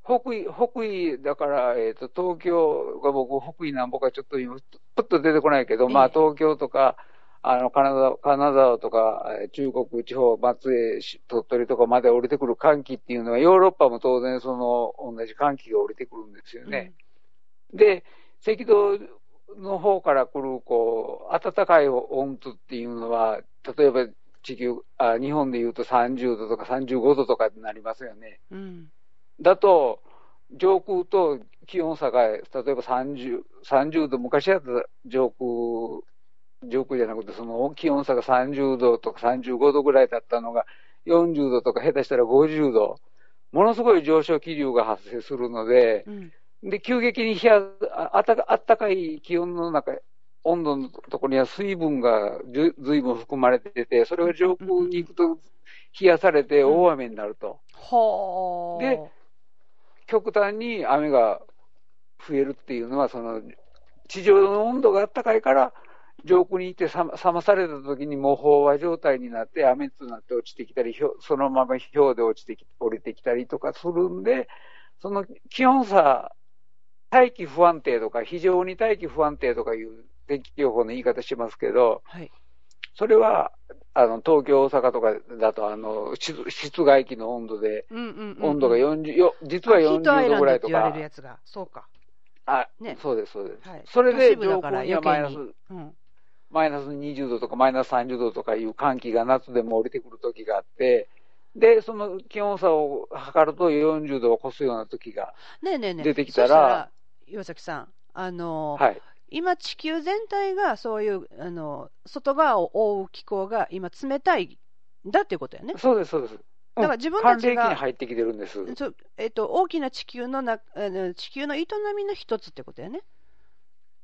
Speaker 2: 北緯、北緯、だから、えっ、ー、と、東京が僕、北緯なんぼかちょっと今、ぷっと出てこないけど、えー、まあ、東京とか、あの、金沢、金沢とか、中国地方、松江、鳥取とかまで降りてくる寒気っていうのは、ヨーロッパも当然その、同じ寒気が降りてくるんですよね。うん、で、赤道の方から来る、こう、暖かい温度っていうのは、例えば地球、あ日本で言うと30度とか35度とかになりますよね。うん、だと、上空と気温差が、例えば30、30度、昔だった上空上空じゃなくて、その気温差が30度とか35度ぐらいだったのが、40度とか下手したら50度、ものすごい上昇気流が発生するので、うん、で、急激に冷やあたあったかい気温の中、温度のところには水分がずずいぶん含まれてて、それが上空に行くと冷やされて大雨になると。
Speaker 1: うん、
Speaker 2: で、極端に雨が増えるっていうのは、その、地上の温度があったかいから、上空にいて冷まされた時にもう飽和状態になって雨となって落ちてきたり、そのまま氷で落ちてき、降りてきたりとかするんで、その気温差、大気不安定とか、非常に大気不安定とかいう天気予報の言い方しますけど、はい、それは、あの、東京、大阪とかだと、あの、室外機の温度で、温度が40、よ実は40度ぐらいとか。
Speaker 1: そうか。
Speaker 2: あ、ね、そうです、そうです。はい、それで上空にはマイナス、うんマイナス20度とかマイナス30度とかいう寒気が夏でも降りてくる時があって、で、その気温差を測ると40度を超すような時が出てきたら、ね
Speaker 1: 岩崎さん、あの、はい、今地球全体がそういう、あの、外側を覆う気候が今冷たいんだっていうことやね。
Speaker 2: そうです、そうです。だから自分たちが、に入ってきてるんです
Speaker 1: えっと、大きな地球のな地球の営みの一つってことやね。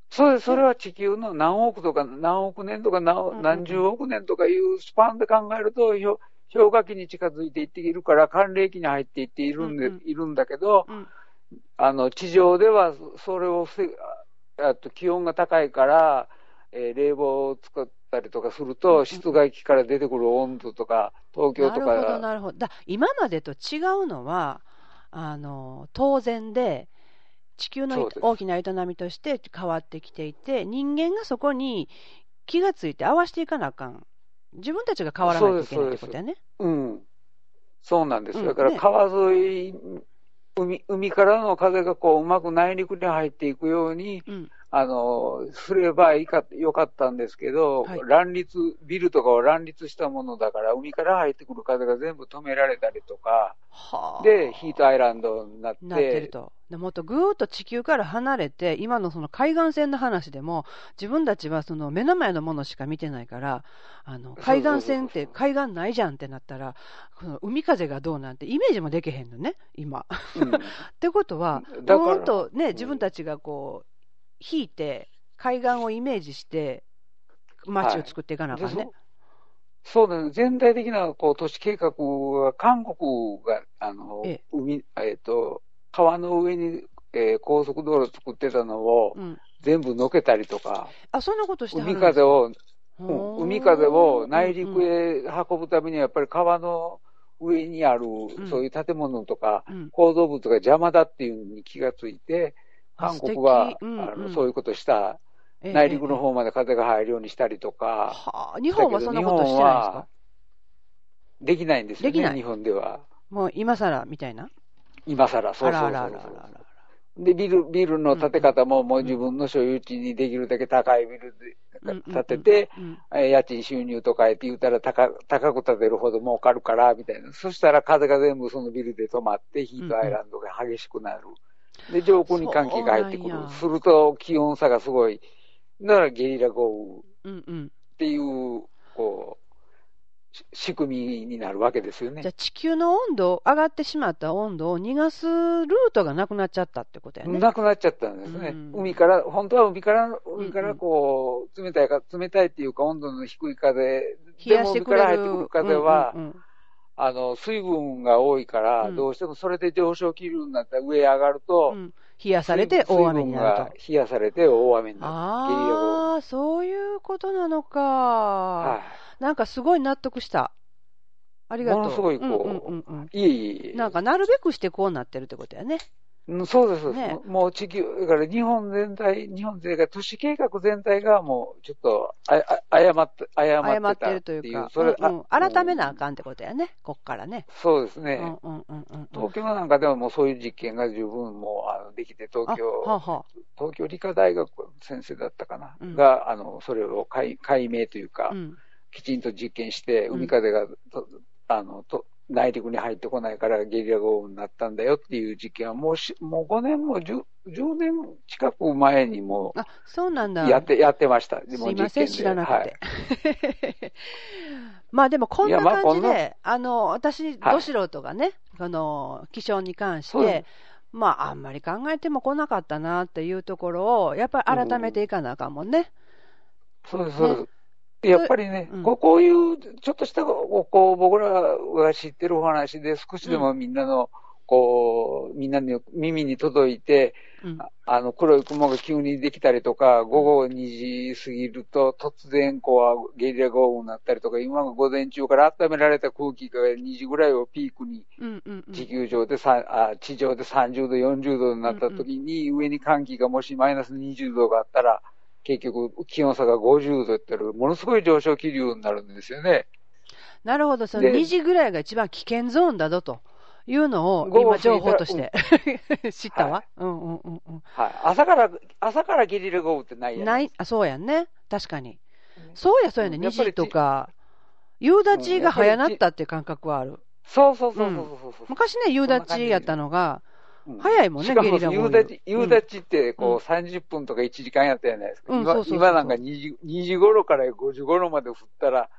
Speaker 2: それそれは地球の何億とか何億年とか何何十億年とかいうスパンで考えると、氷河期に近づいていっているから、寒冷期に入っていっているんで、うんうん、いるんだけど、うん、あの地上ではそれをあと気温が高いから、えー、冷房を使ったりとかすると、室外機から出てくる温度とか、東京とか。な
Speaker 1: るほど、なるほど。だ今までと違うのは、あの当然で、地球の大きな営みとして変わってきていて、人間がそこに気がついて合わせていかなあかん。自分たちが変わらないといけないってことやね。
Speaker 2: うん。そうなんです。だから川沿い、海海からの風がこううまく内陸に入っていくように、うん、あの、すればいいか、よかったんですけど、はい、乱立、ビルとかを乱立したものだから、海から入ってくる風が全部止められたりとか、で、ヒートアイランドになって。
Speaker 1: なってると。でもっとぐーっと地球から離れて、今のその海岸線の話でも、自分たちはその目の前のものしか見てないから、あの、海岸線って海岸ないじゃんってなったら、この海風がどうなんてイメージもできへんのね、今。うん、ってことは、ぐーっとね、自分たちがこう、引いて、海岸をイメージして、街を作っていかなあかんね。はい
Speaker 2: そうだね。全体的なこう都市計画は、韓国が、あの、ええ海、えっ、と、川の上に、えー、高速道路作ってたのを、うん、全部のけたりとか、
Speaker 1: あ、そんなことして
Speaker 2: 海風を、うん、海風を内陸へ運ぶためには、やっぱり川の上にある、そういう建物とか、構造物が邪魔だっていうのに気がついて、韓国は、あのそういうことした、内陸の方まで風が入るようにしたりとか、
Speaker 1: はあ、日本はそんなことしてないですか？
Speaker 2: できないんですよね、日本では。
Speaker 1: もう今更みたいな？
Speaker 2: 今更、そうそうそうそうで、ビル、ビルの建て方ももう自分の所有地にできるだけ高いビルで建てて、家賃収入とかって言ったら高高く建てるほど儲かるから、みたいな。そしたら風が全部そのビルで止まって、ヒートアイランドが激しくなる。で、上空に寒気が入ってくる。すると気温差がすごい。だからゲリラ豪雨っていう、こう、仕組みになるわけですよね。
Speaker 1: じゃあ地球の温度、上がってしまった温度を逃がすルートがなくなっちゃったってことやね。
Speaker 2: なくなっちゃったんですね。うん、海から、本当は海から、海からこう、冷たいか、冷たいっていうか温度の低い風、でも海から入ってくる風は、うんうんうん、あの、水分が多いから、どうしてもそれで上昇気流になったら上へ上がると、うん
Speaker 1: 冷やされて大雨になると。
Speaker 2: 冷やされて大雨になる。
Speaker 1: ああ、そういうことなのか。はい。なんかすごい納得した。ありがとう。
Speaker 2: ものすごいこう、うんうんうん、いえい
Speaker 1: え。なんかなるべくしてこうなってるってことやね。
Speaker 2: そうです、ね、もう地球、だから日本全体、日本全体、都市計画全体がもうちょっとああ誤って、誤ってるというか、
Speaker 1: それ、うんうん、改めなあかんってことやね、こっからね。
Speaker 2: そうですね。東京なんかでももうそういう実験が十分もうあのできて、東京、はは東京理科大学先生だったかな、うん、が、あの、それを解解明というか、うん、きちんと実験して、海風が、あの、と内陸に入ってこないからゲリラ豪雨になったんだよっていう実験はもうし、もう5年も 10, 10年近く前にも
Speaker 1: あ、そうなんだ。
Speaker 2: やって、やってました。す
Speaker 1: いません、知らなくて。はい、まあでもこんな感じで、あ、あの、私、ど素人がね、はい、の、気象に関して、まああんまり考えても来なかったなっていうところを、やっぱり改めていかなあかんもんね。
Speaker 2: そうです、そうです。やっぱりね、うん、こういうちょっとしたこう僕らが知ってるお話で少しでもみんなの、こう、みんなの耳に届いて、うん、あの、黒い雲が急にできたりとか、午後2時過ぎると突然こう、ゲリラ豪雨になったりとか、今が午前中から温められた空気が2時ぐらいをピークに、地球上であ、地上で30度、40度になった時に、上に寒気がもしマイナス20度があったら、結局気温差が50度ってる、ものすごい上昇気流になるんですよね。
Speaker 1: なるほど、その2時ぐらいが一番危険ゾーンだぞというのを今情報として 知ったわ。うんうんうんうん。
Speaker 2: はい。朝から、朝からゲリラ豪雨ってないや
Speaker 1: ない、あ、そうやんね。確かに。そうやそうやね。2時とか、夕立が早なったっていう感覚はある。
Speaker 2: そうそうそうそうそう、
Speaker 1: 昔ね、夕立やったのが、早いもんね、ゲリラ
Speaker 2: 夕立、夕立ってこう30分とか1時間やったじゃないですか。今今なんか2時 ,2 時頃から5時頃まで降ったら、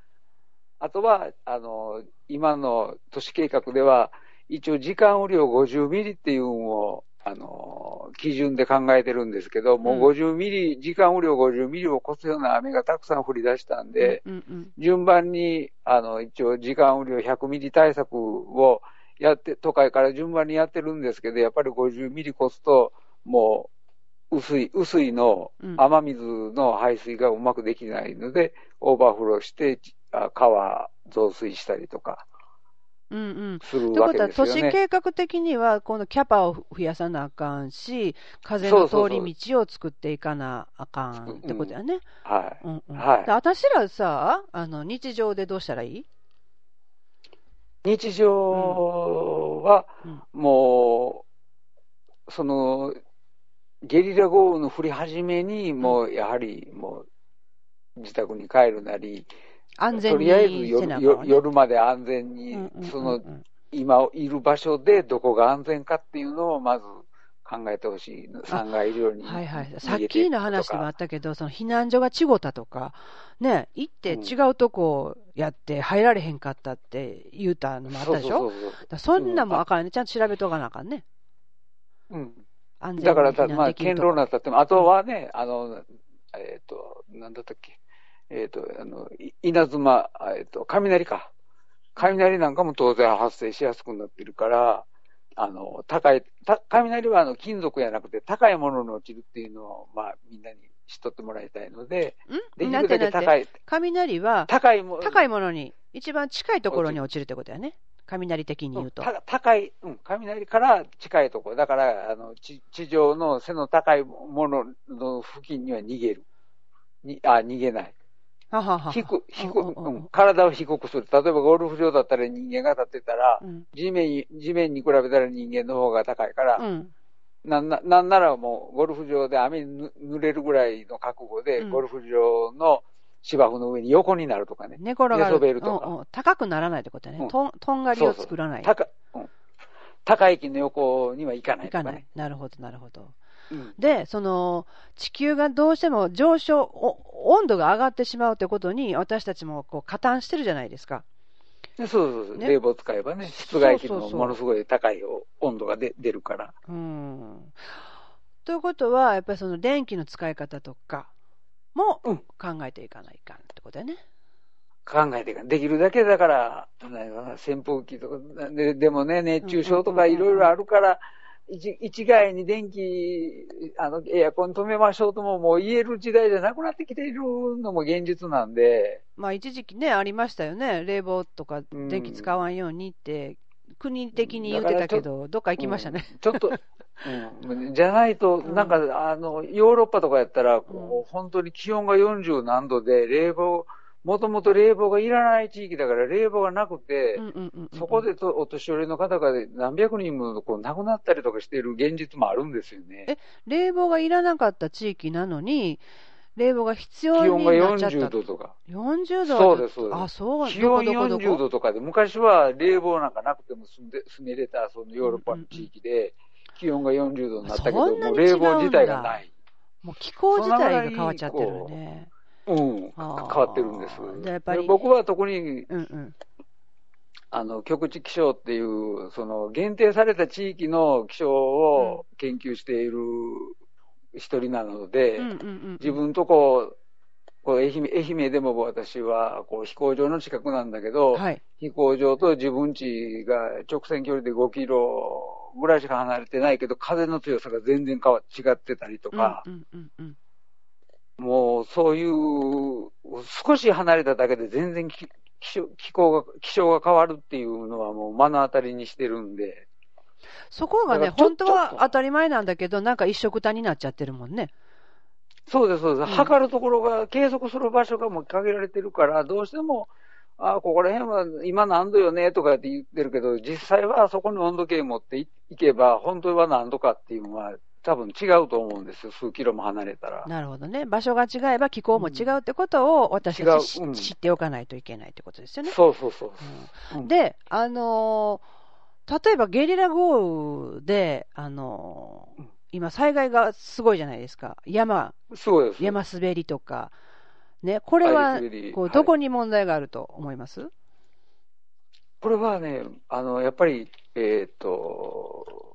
Speaker 2: あとは、あの、今の都市計画では、一応時間雨量50ミリっていうのを、あの、基準で考えてるんですけど、もう50ミリ、時間雨量50ミリを越すような雨がたくさん降り出したんで、順番に、あの、一応時間雨量100ミリ対策を、やって、都会から順番にやってるんですけど、やっぱり50ミリ越すと、もう、薄い、薄いの雨水の排水がうまくできないので、うん、オーバーフローして、川増水したりとか。
Speaker 1: うんうん。するわけですよね。ということは、都市計画的には、このキャパを増やさなあかんし、風の通り道を作っていかなあかんってことやね。
Speaker 2: はい。
Speaker 1: うんうん、はい。私らさ、あの、日常でどうしたらいい？
Speaker 2: 日常は、もう、その、ゲリラ豪雨の降り始めに、もう、やはり、もう、自宅に帰るなり、
Speaker 1: 安全
Speaker 2: にとりあえず夜夜まで安全に、その、今いる場所でどこが安全かっていうのをまず考えてほしい。3階以上に。
Speaker 1: はいはい。さっきの話でもあったけど、その避難所が違ったとか、ね、行って違うとこやって入られへんかったって言うたのもあったでしょ？そんなもあかんね。ちゃんと調べとかなあかんね。
Speaker 2: うん。安全だから、まあ、堅牢なったっても、あとはね、あの、えっ、ー、と、なんだったっけ？えっ、ー、と、あの、稲妻、えっ、ー、と、雷か。雷なんかも当然発生しやすくなってるから、あの、高い、た雷はあの金属じゃなくて高いものに落ちるっていうのを、まあ、みんなに知っとってもらいたいので、
Speaker 1: できるだけ高い。雷は、高いも高いものに、一番近いところに落ちるってことだよね。雷的に言うと。
Speaker 2: 高い、うん、雷から近いところ。だから、あの、地地上の背の高いものの付近には逃げる。にあ、逃げない。
Speaker 1: ははは
Speaker 2: 低く、低く、うん、体を低くする。例えばゴルフ場だったら人間が立ってたら、うん、地面に、地面に比べたら人間の方が高いから、うん、なんななんならもうゴルフ場で雨に濡れるぐらいの覚悟で、ゴルフ場の芝生の上に横になるとかね。
Speaker 1: 寝転がる。
Speaker 2: 寝そべるとか、
Speaker 1: うんうん。高くならないってことね。とんとんがりを作らない。
Speaker 2: そうそう高、うん、高い木の横には行かない、
Speaker 1: ね、行かない。なるほど、なるほど。
Speaker 2: うん、
Speaker 1: で、その、地球がどうしても上昇、温度が上がってしまうということに、私たちもこう加担してるじゃないですか。
Speaker 2: そうそうそう、ね、冷房使えばね、室外機のものすごい高い温度が出るから。
Speaker 1: うんということは、やっぱりその電気の使い方とかも考えていかないかんってことだよね。
Speaker 2: 考えていかん。できるだけだから、扇風機とかで、でもね、熱中症とかいろいろあるから、一一概に電気、あの、エアコン止めましょうとももう言える時代じゃなくなってきているのも現実なんで。
Speaker 1: まあ一時期ね、ありましたよね。冷房とか電気使わんようにって、国的に言ってたけど、どっか行きましたね。
Speaker 2: うん、ちょっと、うん、じゃないと、なんか、あの、ヨーロッパとかやったら、こう本当に気温が40何度で、冷房、もともと冷房がいらない地域だから冷房がなくて、そこでとお年寄りの方が何百人もこう亡くなったりとかしている現実もあるんですよね。
Speaker 1: え、冷房がいらなかった地域なのに、冷房が必要になっちゃった気温が40度とか。40度
Speaker 2: そうです、
Speaker 1: そうです。あ、そう
Speaker 2: 気温40度とかで、昔は冷房なんかなくても住んで住めれたそのヨーロッパの地域で、気温が40度になったけど、もう冷房自体がない。
Speaker 1: もう気候自体が変わっちゃってるね。
Speaker 2: うん、変わってるんです。じゃやっぱり。僕は特に、うんうん、あの、極地気象っていう、その、限定された地域の気象を研究している一人なので、自分とこう、こう愛媛愛媛でも私はこう飛行場の近くなんだけど、はい、飛行場と自分地が直線距離で5キロぐらいしか離れてないけど、風の強さが全然変わ違ってたりとか、うんうんうんうんもうそういう、少し離れただけで全然気気候が、気象が変わるっていうのはもう目の当たりにしてるんで。
Speaker 1: そこがね、本当は当たり前なんだけど、なんか一色単になっちゃってるもんね。
Speaker 2: そうです、そうです。うん、測るところが、計測する場所がもう限られてるから、どうしても、あここら辺は今何度よねとかって言ってるけど、実際はそこに温度計持っていけば、本当は何度かっていうのは多分違うと思うんですよ、数キロも離れたら。
Speaker 1: なるほどね。場所が違えば気候も違うってことを私たち、うん、知っておかないといけないってことですよね。
Speaker 2: そうそうそう。
Speaker 1: うん、で、あのー、例えばゲリラ豪雨で、あのー、今災害がすごいじゃないですか。山、山滑りとか。ね、これは、こうどこに問題があると思います、はい、
Speaker 2: これはね、あの、やっぱり、えっ、と、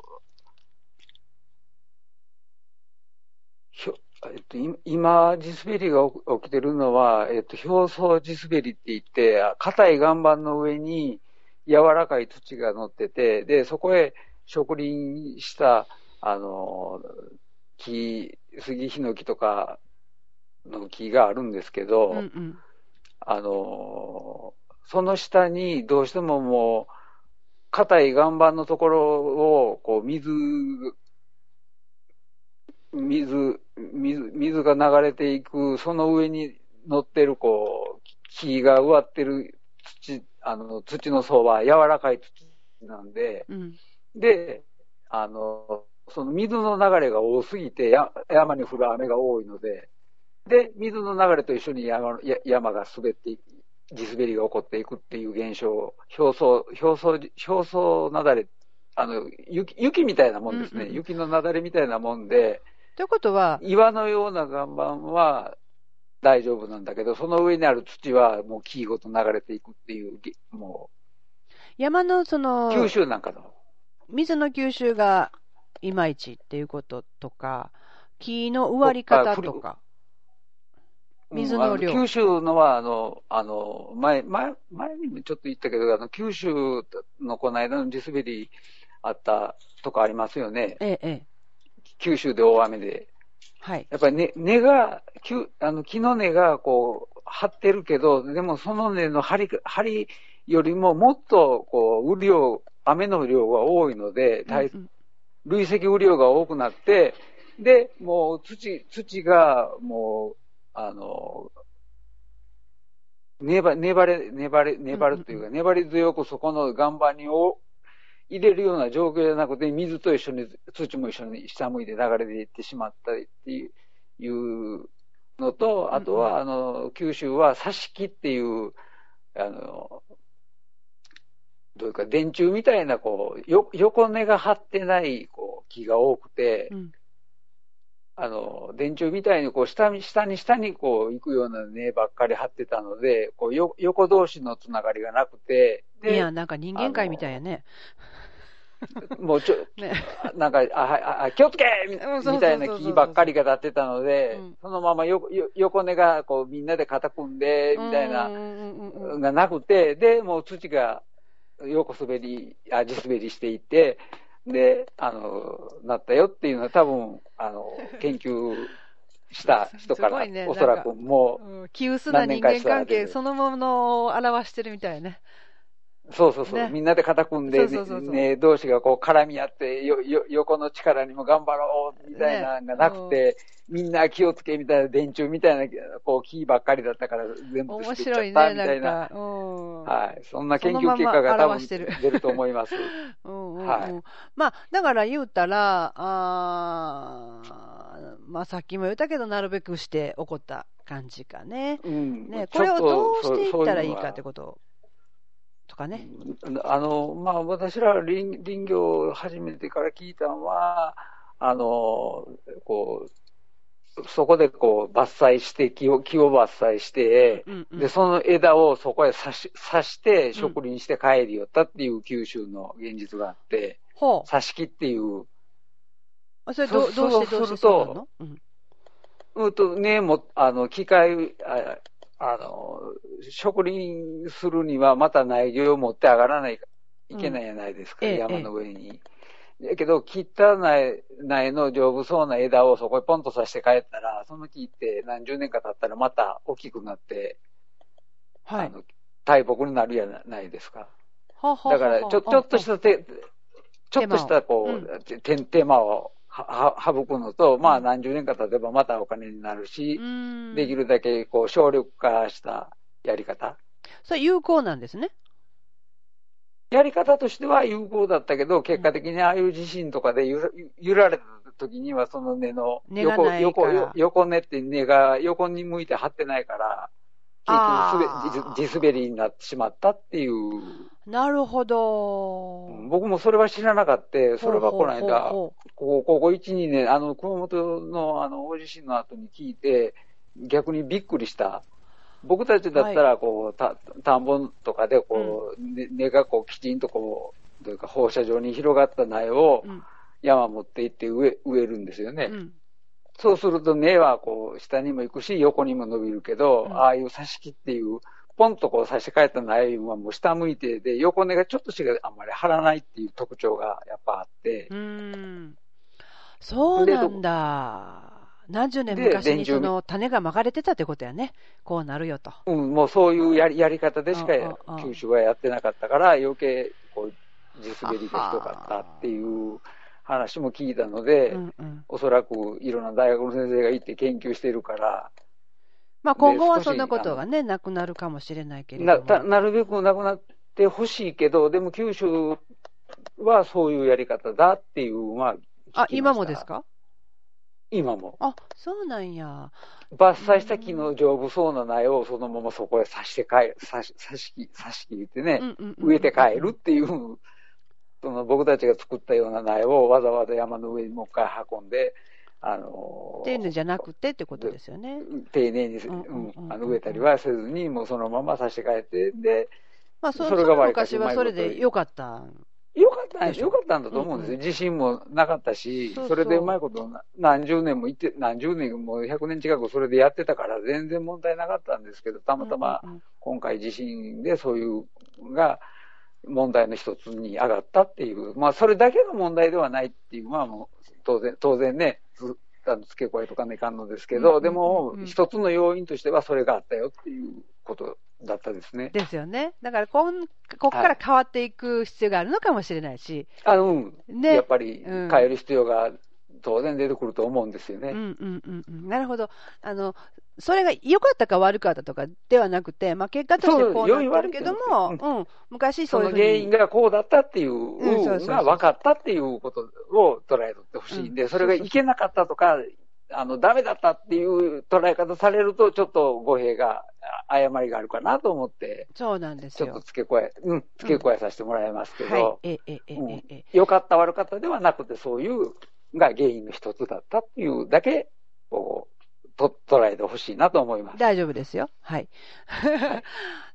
Speaker 2: えっと、今、地滑りが起きてるのは、えっと、表層地滑りって言って、硬い岩盤の上に柔らかい土が乗ってて、で、そこへ植林した、あの、木、杉ヒノキとかの木があるんですけど、うんうん、あの、その下にどうしてももう、硬い岩盤のところを、こう、水水、水、水が流れていく、その上に乗ってる、こう、木が植わってる土、あの、土の層は柔らかい土なんで、うん、で、あの、その水の流れが多すぎてや、山に降る雨が多いので、で、水の流れと一緒に山山が滑ってい地滑りが起こっていくっていう現象、表層、表層、表層雪崩、あの、雪、雪みたいなもんですね。うんうん、雪の雪崩みたいなもんで、
Speaker 1: ということは、
Speaker 2: 岩のような岩盤は大丈夫なんだけど、その上にある土はもう木ごと流れていくっていう、も
Speaker 1: う。山のその、
Speaker 2: 吸収なんかの。
Speaker 1: 水の吸収がいまいちっていうこととか、木の植わり方とか。水の量。
Speaker 2: 九州のは、あの、あの、前、前、前にもちょっと言ったけど、あの、九州のこの間の地滑りあったとかありますよね。
Speaker 1: ええ。
Speaker 2: 九州で大雨で。
Speaker 1: はい。
Speaker 2: やっぱり根、根が、あの木の根がこう、張ってるけど、でもその根の張り、張りよりももっと、こう、雨量、雨の量が多いので、うんうん、累積雨量が多くなって、で、もう土、土がもう、あの、粘粘れ、粘れ、粘るというか、粘り強くそこの岩盤にお入れるような状況じゃなくて、水と一緒に、土も一緒に下向いて流れていってしまったっていうのと、あとは、あの、九州は挿し木っていう、あの、どういうか、電柱みたいな、こう、よ横根が張ってない、こう、木が多くて、うん、あの、電柱みたいに、こう、下に、下に下に、こう、行くような根ばっかり張ってたので、こう、よ横同士のつながりがなくて、
Speaker 1: いや、なんか人間界みたいやね。
Speaker 2: もうちょ、ね、なんか、あ、あ、気をつけ！みたいな木ばっかりが立ってたので、そのままよよ横根がこうみんなで肩組んで、みたいな、がなくて、で、もう土が横滑り、あ、地滑りしていって、で、あの、なったよっていうのは多分、あの、研究した 人から、ね、おそらくもう、
Speaker 1: うん、気薄な人間関係そのものを表してるみたいね。
Speaker 2: そうそうそう、ね、みんなで肩組んで、ね、同士がこう絡み合ってよよ、横の力にも頑張ろうみたいなのがなくて、ね、みんな気をつけみたいな電柱みたいな、こう木ばっかりだったから全部
Speaker 1: 作っちゃったみたいな。
Speaker 2: なはい。そんな研究結果が多分出ると思います。
Speaker 1: うんうんうん、はい。まあ、だから言うたら、あまあさっきも言ったけど、なるべくして起こった感じかね。うん、ねこれをどうしていったらいいかってこととかね。
Speaker 2: あの、まあ、私ら林林業を始めてから聞いたのは、あの、こう、そこでこう伐採して木を、木を伐採して、うんうん、で、その枝をそこへ刺し、刺して植林して帰りよったっていう九州の現実があって、うん、刺し木っていう。
Speaker 1: あ、それどどうしてどうしてそうなの？うん。
Speaker 2: うんとね、も、あの、機械、ああの、植林するにはまた苗木を持って上がらないいけないじゃないですか、うん、山の上に。だ、え、けど、切った苗苗の丈夫そうな枝をそこにポンと刺して帰ったら、その木って何十年か経ったらまた大きくなって、はい。あの大木になるじゃないですか。だから、ちょ、ちょっとした手、ちょっとしたこう、手間をは、省くのと、まあ何十年か経てばまたお金になるし、できるだけこう省力化したやり方。
Speaker 1: それ有効なんですね。
Speaker 2: やり方としては有効だったけど、結果的にああいう地震とかで揺ら揺られた時にはその根の横、横、横根って根が横に向いて張ってないから、結局地滑りになってしまったっていう。
Speaker 1: なるほど。
Speaker 2: 僕もそれは知らなかった。それはこの間、ここ、ここ1、2年、あの、熊本のあの、大地震の後に聞いて、逆にびっくりした。僕たちだったら、こう、た、田んぼとかで、こう、うん、根がこう、きちんとこう、というか放射状に広がった苗を山持って行って植え、植えるんですよね。うんそうすると根はこう下にも行くし、横にも伸びるけど、うん、ああいう挿し木っていう、ポンとこう差し替えた苗はもう下向いてで、横根がちょっとしかあんまり張らないっていう特徴がやっぱあって。う
Speaker 1: ん。そうなんだ。何十年昔にその種がまかれてたってことやね。こうなるよと。
Speaker 2: うん、もうそういうやりやり方でしか九州はやってなかったから、余計こう地滑りがひどかったっていう。話も聞いたので、うんうん、おそらくいろんな大学の先生が行って研究してるから、
Speaker 1: まあ今後はそんなことがね、なくなるかもしれないけれど
Speaker 2: ななるべくなくなってほしいけど、でも九州はそういうやり方だっていう、ま
Speaker 1: あ、あ、今もですか？
Speaker 2: 今も。
Speaker 1: あ、そうなんや。
Speaker 2: 伐採した木の丈夫そうな苗をそのままそこへ刺して帰る、刺し、刺し、刺し切ってね、植えて帰るっていう その僕たちが作ったような苗をわざわざ山の上にもう一回運んで、あの
Speaker 1: 丁寧じゃなくてってことですよね。
Speaker 2: 丁寧に、あの植えたりはせずに、もうそのまま差し替えて、で、
Speaker 1: まあそ、それが昔はそれでよかった。
Speaker 2: よかったよかったんだと思うんですよ。地震もなかったし、それでうまいこと何十年もいって、何十年も100年近くそれでやってたから全然問題なかったんですけど、たまたま今回地震でそういうが、問題の一つに上がったっていう、まあ、それだけの問題ではないっていうのは、もう、当然、当然ね、あの付け加えとかねかんのですけど、でも、一つの要因としてはそれがあったよっていうことだったですね。
Speaker 1: ですよね。だからこん、ここから変わっていく必要があるのかもしれないし。
Speaker 2: はい、あの、うん。ね。やっぱり変える必要が当然出てくると思うんですよね。うん
Speaker 1: うんうんうん。なるほど。あの、それが良かったか悪かったとかではなくて、まあ、結果としてこうなってるけども、うん、昔そういう
Speaker 2: その原因がこうだったっていうのが分かったっていうことを捉えてほしい。ん。で、それがいけなかったとか、あの、ダメだったっていう捉え方されると、ちょっと語弊が、誤りがあるかなと思って、
Speaker 1: そうなんですよ。
Speaker 2: ちょっと付け加え、うん、付け加えさせてもらいますけど、えええ良かった悪かったではなくて、そういうが原因の一つだったっていうだけ、こう、と捉えてほしいなと思います。
Speaker 1: 大丈夫ですよ。はい。は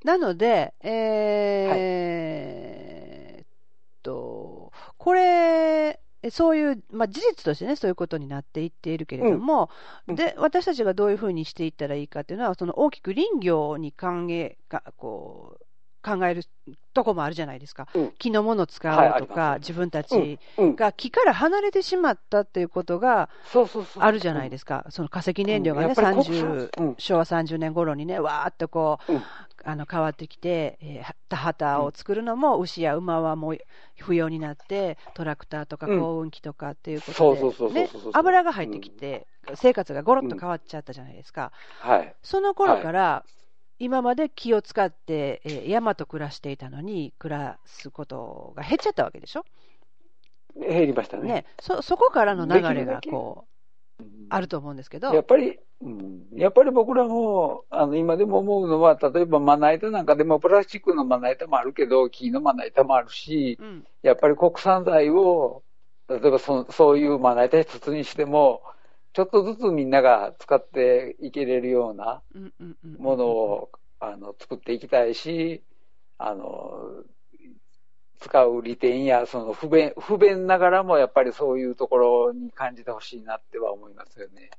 Speaker 1: い、なので、えー、はい、と、これ、そういう、まあ、事実としてね、そういうことになっていっているけれども、うん、で、私たちがどういうふうにしていったらいいかというのは、その大きく林業に考え、こう、考えるとこもあるじゃないですか。うん、木のものを使うとか、はい、自分たちが木から離れてしまったっていうことがあるじゃないですか。その化石燃料がね、30、昭和30年頃にね、わーっとこう、あの変わってきて、えー、田畑を作るのも牛や馬はもう不要になって、トラクターとか耕運機とかっていうことで、油が入ってきて、生活がごろっと変わっちゃったじゃないですか。
Speaker 2: はい、
Speaker 1: その頃から、今まで気を使って、えー、山と暮らしていたのに、暮らすことが減っちゃったわけでしょ？
Speaker 2: 減りましたね。ね。
Speaker 1: そ、そこからの流れがこう、あると思うんですけど。
Speaker 2: やっぱり、うん、やっぱり僕らも、あの、今でも思うのは、例えばまな板なんかでもプラスチックのまな板もあるけど、木のまな板もあるし、うん、やっぱり国産材を、例えばそそういうまな板一つにしても、ちょっとずつみんなが使っていけれるようなものをあの作っていきたいし、あの、使う利点や、その不便、不便ながらもやっぱりそういうところに感じてほしいなっては思いますよね。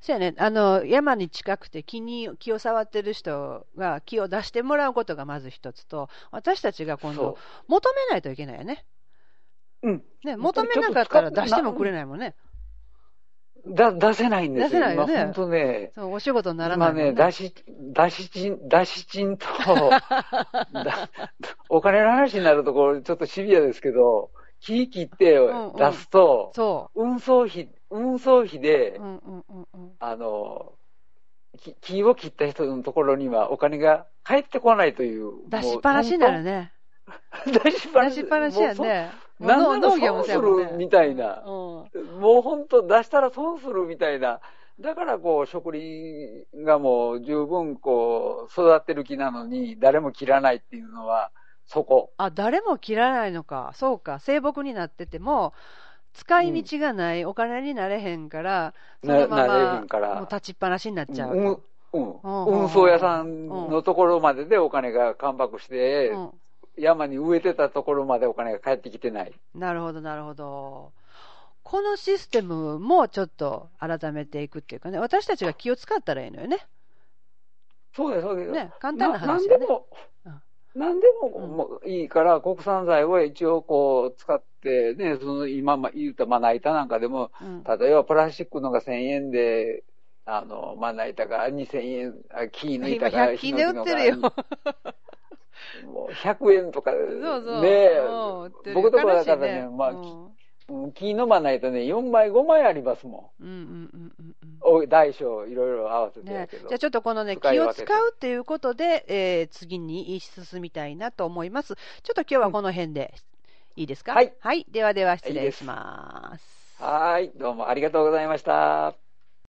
Speaker 1: そうやね、あの山に近くて木に木を触ってる人が木を出してもらうことがまず一つと、私たちが今度、求めないといけないよね。
Speaker 2: うん。
Speaker 1: ね、求めなかったら出してもくれないもんね。
Speaker 2: だ出せないんですよ。
Speaker 1: 出せないよね。
Speaker 2: 本当ね。
Speaker 1: そう、お仕事にならない、
Speaker 2: ね。今ね、出し、出し賃、出し賃と お金の話になるところ、ちょっとシビアですけど、木切って出すと、うんうん。運送費、運送費で、うんうんうんうん、あの、木を切った人のところにはお金が返ってこないという。
Speaker 1: 出しっぱなしになるね。
Speaker 2: 出しっぱなし。
Speaker 1: 出しっぱなしやね。
Speaker 2: 何でも損するみたいな。もう本当出したら損するみたいな。だからこう、植林がもう十分こう、育ってる木なのに、誰も切らないっていうのは、そこ。
Speaker 1: あ、誰も切らないのか。そうか。生木になってても、使い道がない、うん、お金になれへんから、そのまま、もう立ちっぱなしになっちゃう。うん、
Speaker 2: うん。運送屋さんのところまででお金が関白して、うん山に植えてたところまでお金が返ってきてない。
Speaker 1: なるほど、なるほど。このシステムもちょっと改めていくっていうかね、私たちが気を使ったらいいのよね。
Speaker 2: そうです、そうです。
Speaker 1: ね、簡単な話だね。
Speaker 2: 何でも、何でももいいから、国産材を一応こう使ってね、その今言ったまな板なんかでも、うん、例えばプラスチックのが1000円で、あの、まな板が2000円、木の板が
Speaker 1: 100均で売ってるよ。
Speaker 2: もう100円とか、そうそうね僕とかだからね、まあ、木飲まないとね、4枚、5枚ありますもん。うんうんうんうん。大小いろいろ合わせて、
Speaker 1: ね、じゃあちょっとこのね、気を使うっていうことで、えー、次に進みたいなと思います。ちょっと今日はこの辺で、いいですか、はい。はい。ではでは失礼します。
Speaker 2: はい。どうもありがとうございました。